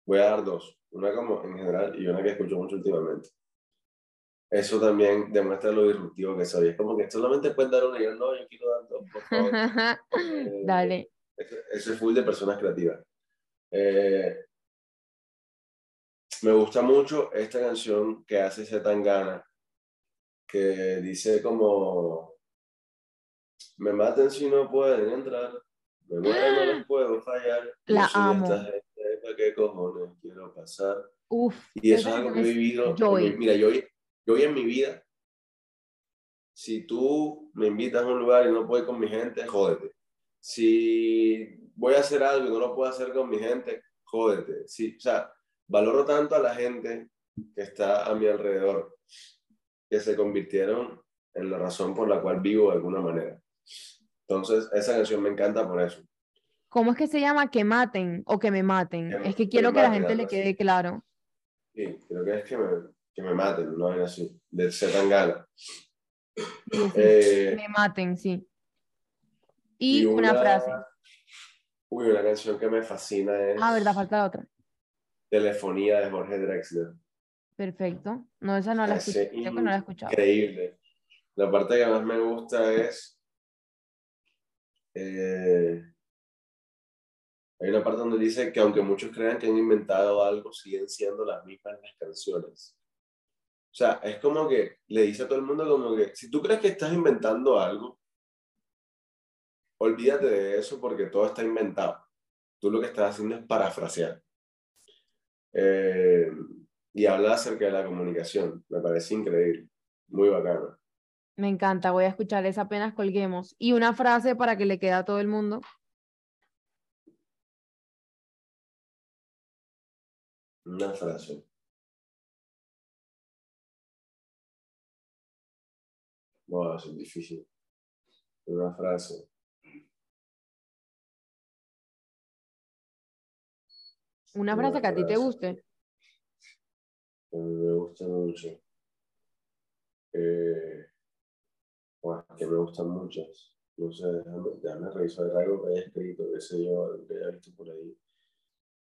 voy a dar dos, una como en general y una que escucho mucho últimamente. Eso también demuestra lo disruptivo que soy. Es como que solamente pueden dar una y yo no, yo quiero dar dos, por favor. Eh, Dale. Eso es full de personas creativas. Eh, me gusta mucho esta canción que hace Zetangana, que dice como, me maten si no pueden entrar, me muero, no les puedo fallar. La amo. Esta gente, qué cojones quiero pasar? Uf, y eso es algo que he vivido. Mira, yo, yo hoy en mi vida, si tú me invitas a un lugar y no puedo ir con mi gente, jódete. Si voy a hacer algo y no lo puedo hacer con mi gente, jódete. Sí, o sea, valoro tanto a la gente que está a mi alrededor, que se convirtieron en la razón por la cual vivo de alguna manera. Entonces, esa canción me encanta por eso. ¿Cómo es que se llama? Que maten o que me maten. es que quiero que, la gente le quede claro. Sí, creo que es que me, que me maten, no es así, de ser tan gana. Eh, me maten, sí. Y, una, frase. Uy, una canción que me fascina es. Ah, verdad, falta otra. Telefonía de Jorge Drexler. Perfecto. No, esa no la escuché. Creo que no la he escuchado. Increíble. La parte que más me gusta es. Eh, hay una parte donde dice que aunque muchos crean que han inventado algo, siguen siendo las mismas las canciones. O sea, es como que le dice a todo el mundo como que si tú crees que estás inventando algo, olvídate de eso porque todo está inventado. Tú lo que estás haciendo es parafrasear. Eh, y habla acerca de la comunicación. Me parece increíble. Muy bacano. Me encanta, voy a escuchar esa apenas colguemos. Y una frase para que le quede a todo el mundo. Una frase. Wow, eso es difícil. Una frase. Una frase que a ti te guste. Me gusta mucho. Eh, que me gustan muchas. No sé, déjame, déjame revisar algo que haya escrito, qué sé yo, que haya visto por ahí.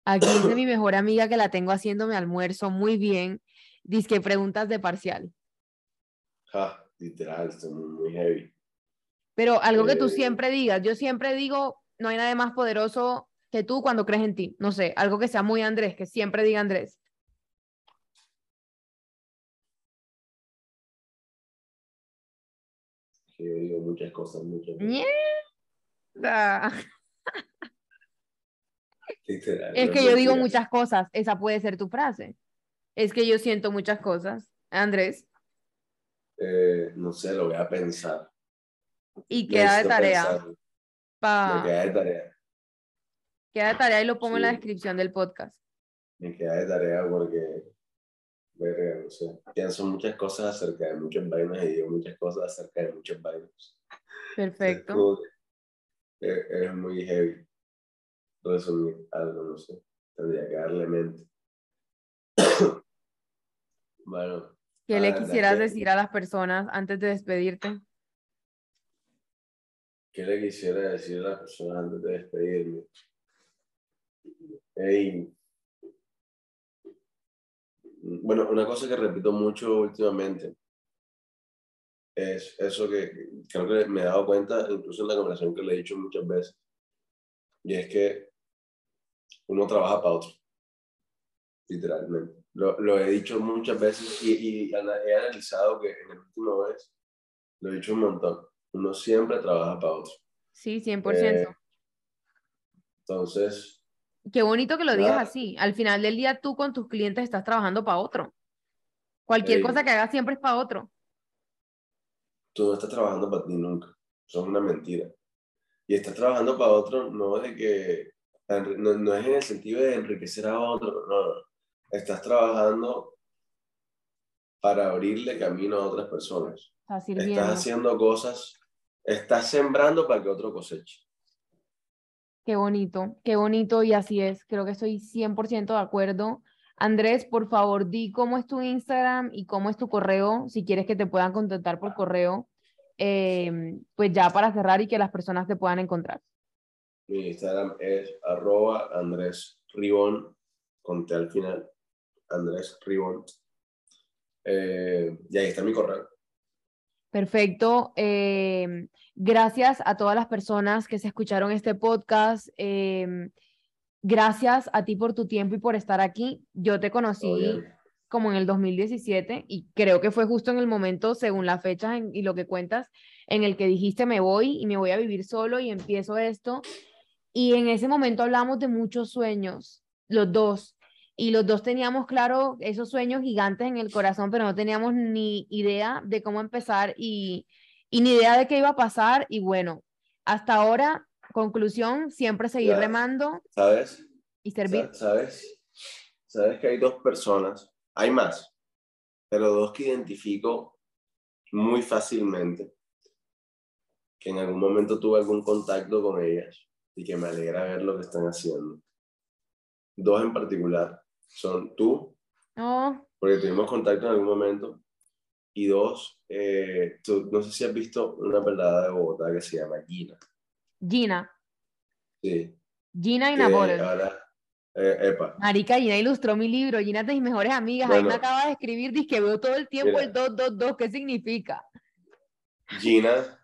Aquí dice mi mejor amiga que la tengo haciéndome almuerzo muy bien. Dice que preguntas de parcial. Ja, literal, esto muy, heavy. Pero algo que tú Eh, siempre digas. Yo siempre digo, no hay nadie más poderoso que tú cuando crees en ti. No sé, algo que sea muy Andrés, que siempre diga Andrés. Que yo digo muchas cosas, muchas cosas. Mierda. Literal, Es no que yo digo muchas cosas. Esa puede ser tu frase. Es que yo siento muchas cosas. Andrés. Eh, no sé, lo voy a pensar. Y queda de tarea. Me Pa... queda de tarea. Queda de tarea y lo pongo en la descripción del podcast. Me queda de tarea porque, verga, no sé, pienso muchas cosas acerca de muchas vainas y digo muchas cosas acerca de muchas vainas. Es Perfecto. como que, eh, es muy heavy resumir algo, no sé. Tendría que darle mente. bueno, ¿Qué le quisieras decir a las personas antes de despedirte? ¿qué le quisiera decir a las personas antes de despedirme? Ey, bueno, una cosa que repito mucho últimamente es eso que creo que me he dado cuenta, incluso en la conversación que le he dicho muchas veces, y es que uno trabaja para otro, literalmente. Lo, lo he dicho muchas veces y, y he analizado que en el último vez lo he dicho un montón. Uno siempre trabaja para otro. Sí, 100%. Eh, Entonces, Qué bonito que lo digas así. Al final del día tú con tus clientes estás trabajando para otro. Cualquier Ey. cosa que hagas siempre es para otro. tú no estás trabajando para ti nunca. Eso es una mentira. Y estás trabajando para otro no de que no, no es en el sentido de enriquecer a otro, no, no. Estás trabajando para abrirle camino a otras personas. Estás haciendo cosas, estás sembrando para que otro coseche. Qué bonito, qué bonito y así es. Creo que estoy 100% de acuerdo. Andrés, por favor, di cómo es tu Instagram y cómo es tu correo, si quieres que te puedan contactar por correo, eh, pues ya para cerrar y que las personas te puedan encontrar. Mi Instagram es arroba Andrés Ribón, con T al final, Andrés Ribón. Eh, y ahí está mi correo. Perfecto. eh, gracias a todas las personas que se escucharon este podcast. eh, gracias a ti por tu tiempo y por estar aquí. Yo te Todo conocí como en el 2017 y creo que fue justo en el momento, según las fechas y lo que cuentas, en el que dijiste me voy y me voy a vivir solo y empiezo esto. Y en ese momento hablamos de muchos sueños, los dos. Y los dos teníamos claro esos sueños gigantes en el corazón, pero no teníamos ni idea de cómo empezar y, y ni idea de qué iba a pasar. Y bueno, hasta ahora, conclusión, siempre seguir remando ¿Sabes? y servir. Sa- ¿Sabes? Sabes que hay dos personas, hay más, pero dos que identifico muy fácilmente, que en algún momento tuve algún contacto con ellas y que me alegra ver lo que están haciendo. Dos en particular son tú, No, porque tuvimos contacto en algún momento, Y dos, eh, tú, no sé si has visto una pelada de Bogotá que se llama Gina. Gina. Sí. Gina y ahora- eh, epa, Marica, Gina ilustró mi libro, Gina es de mis mejores amigas. Ahí me acaba de escribir, dice que veo todo el tiempo Mira. el 222, ¿qué significa? Gina,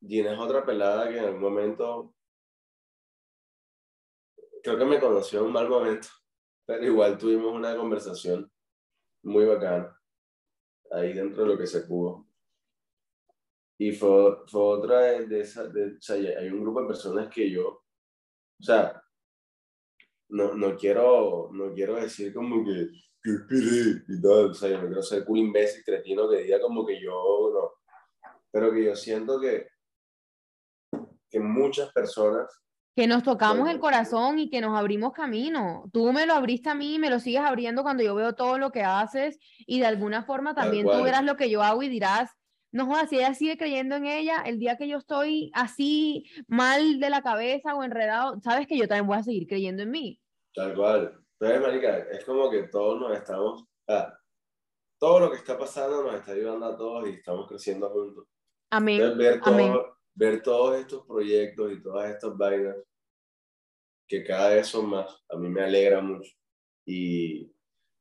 Gina es otra pelada que en algún momento creo que me conoció en un mal momento, pero igual tuvimos una conversación muy bacana ahí dentro de lo que se pudo. Y fue, fue otra de, esas, de- o sea, hay un grupo de personas que yo, o sea, no, no quiero, no quiero decir como que, y tal, o sea, yo no quiero ser cool imbécil, cretino, que diga como que yo, no, pero que yo siento que, que muchas personas, Que nos tocamos el corazón y que nos abrimos camino. Tú me lo abriste a mí y me lo sigues abriendo cuando yo veo todo lo que haces y de alguna forma también tú verás lo que yo hago y dirás, no jodas, si ella sigue creyendo en ella, el día que yo estoy así mal de la cabeza o enredado, sabes que yo también voy a seguir creyendo en mí. tal cual, entonces, marica, es como que todos nos estamos, ah, todo lo que está pasando nos está ayudando a todos y estamos creciendo juntos. Amén. Entonces, ver, todo- amén. Ver todos estos proyectos y todas estas vainas, que cada vez son más, a mí me alegra mucho. Y,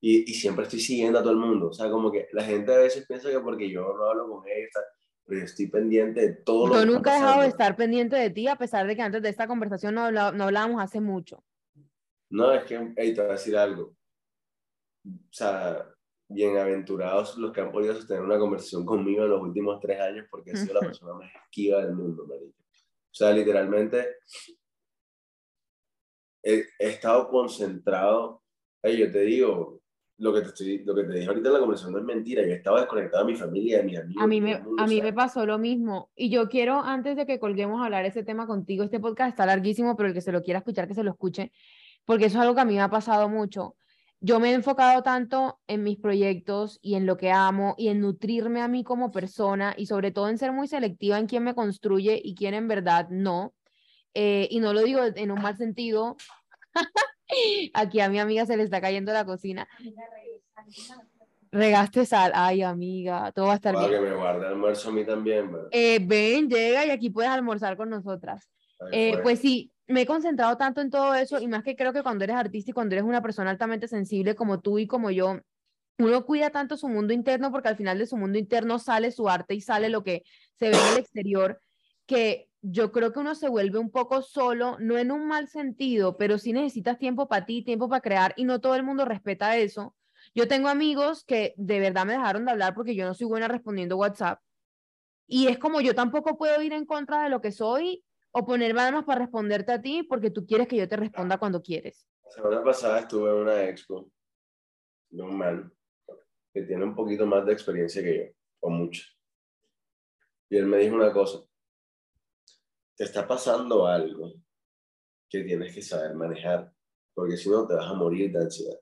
y, y siempre estoy siguiendo a todo el mundo. O sea, como que la gente a veces piensa que porque yo no hablo con tal, pero yo estoy pendiente de todo lo Yo que está nunca he dejado de estar pendiente de ti, a pesar de que antes de esta conversación no, no hablábamos hace mucho. No, es que, hey, te voy a decir algo. O sea, bienaventurados los que han podido sostener una conversación conmigo en los últimos tres años porque he sido la persona más esquiva del mundo, marico. O sea, literalmente he, he estado concentrado. Hey, yo te digo, lo que te, estoy, lo que te dije ahorita en la conversación no es mentira. Yo estaba desconectado de mi familia, de mis amigos. A mí, me, mundo, a mí me pasó lo mismo. Y yo quiero, antes de que colguemos a hablar ese tema contigo, este podcast está larguísimo, pero el que se lo quiera escuchar, que se lo escuche, porque eso es algo que a mí me ha pasado mucho. Yo me he enfocado tanto en mis proyectos y en lo que amo y en nutrirme a mí como persona y sobre todo en ser muy selectiva en quién me construye y quién en verdad no. Eh, y no lo digo en un mal sentido. Aquí a mi amiga se le está cayendo la cocina. Regaste sal. Ay, amiga, todo va a estar para bien. que me guarde almuerzo a mí también. Eh, ven, llega y aquí puedes almorzar con nosotras. Eh, fue. pues sí, me he concentrado tanto en todo eso y más que creo que cuando eres artista y cuando eres una persona altamente sensible como tú y como yo, uno cuida tanto su mundo interno porque al final de su mundo interno sale su arte y sale lo que se ve en el exterior, que yo creo que uno se vuelve un poco solo, no en un mal sentido, pero sí necesitas tiempo para ti, tiempo para crear y no todo el mundo respeta eso. Yo tengo amigos que de verdad me dejaron de hablar porque yo no soy buena respondiendo WhatsApp. Y es como yo tampoco puedo ir en contra de lo que soy o ponerme además para responderte a ti porque tú quieres que yo te responda cuando quieres. La semana pasada estuve en una expo de un man que tiene un poquito más de experiencia que yo, o mucho. Y él me dijo una cosa, te está pasando algo que tienes que saber manejar, porque si no te vas a morir de ansiedad.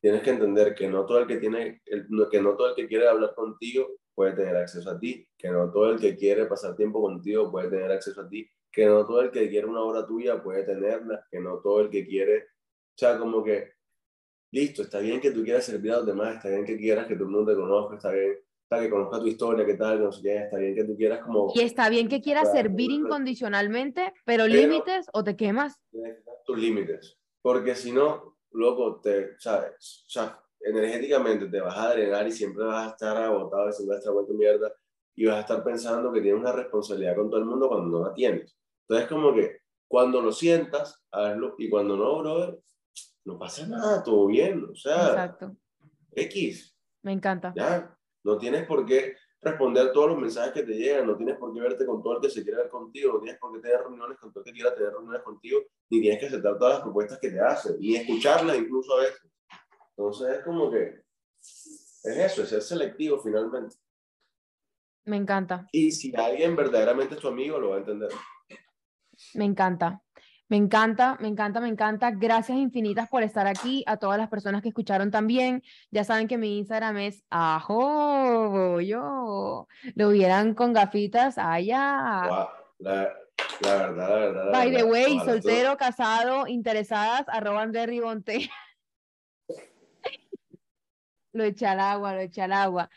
Tienes que entender que no todo el que tiene, el- que no todo el que quiere hablar contigo puede tener acceso a ti, que no todo el que quiere pasar tiempo contigo puede tener acceso a ti, que no todo el que quiere una hora tuya puede tenerla, que no todo el que quiere, o sea, como que, listo, está bien que tú quieras servir a los demás, está bien que quieras que todo el mundo te conozca, está bien, está que conozca tu historia, qué tal, no sé qué, está bien que tú quieras como... Y está bien que quieras servir incondicionalmente, pero, Pero- límites o te quemas. tus límites. Porque si no, loco, te, ¿sabes? O sea, energéticamente te vas a drenar y siempre vas a estar agotado y siempre vas a estar vuelto mierda y vas a estar pensando que tienes una responsabilidad con todo el mundo cuando no la tienes. Entonces, como que cuando lo sientas, hazlo y cuando no, brother, no pasa nada, todo bien. O sea, Exacto. X, Me encanta. ya. No tienes por qué responder todos los mensajes que te llegan, no tienes por qué verte con todo el que se quiere ver contigo, no tienes por qué tener reuniones con todo el que quiera tener reuniones contigo, ni tienes que aceptar todas las propuestas que te hacen, ni escucharlas incluso a veces. Entonces es como que es eso, es ser selectivo finalmente. Me encanta. Y si alguien verdaderamente es tu amigo, lo va a entender. Me encanta. Me encanta, me encanta, me encanta. Gracias infinitas por estar aquí. A todas las personas que escucharon también. Ya saben que mi Instagram es ajo, yo. Lo vieran con gafitas allá. La, la verdad, la verdad. la By the way, soltero, casado, interesadas, arroban de Ribonte. Lo eché al agua, lo eché al agua.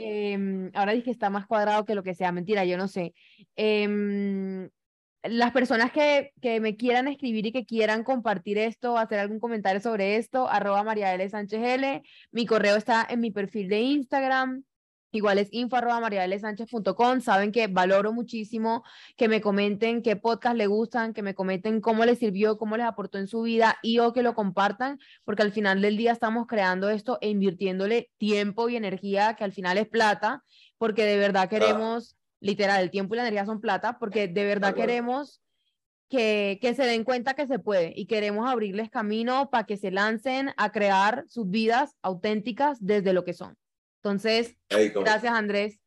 Em, ahora dije que está más cuadrado que lo que sea. Mentira, yo no sé. Em, las personas que, que, me quieran escribir y que quieran compartir esto, hacer algún comentario sobre esto, arroba María L. Sánchez L. Mi correo está en mi perfil de Instagram. Igual es info arroba. Saben que valoro muchísimo que me comenten qué podcast les gustan, que me comenten cómo les sirvió, cómo les aportó en su vida y o que lo compartan, porque al final del día estamos creando esto e invirtiéndole tiempo y energía, que al final es plata, porque de verdad queremos literal, el tiempo y la energía son plata, porque de verdad queremos que, que, se den cuenta que se puede y queremos abrirles camino para que se lancen a crear sus vidas auténticas desde lo que son. Entonces, gracias Andrés.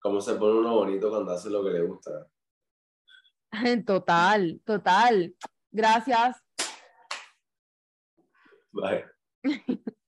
¿Cómo se pone uno bonito cuando hace lo que le gusta? Total, total. Gracias. Bye.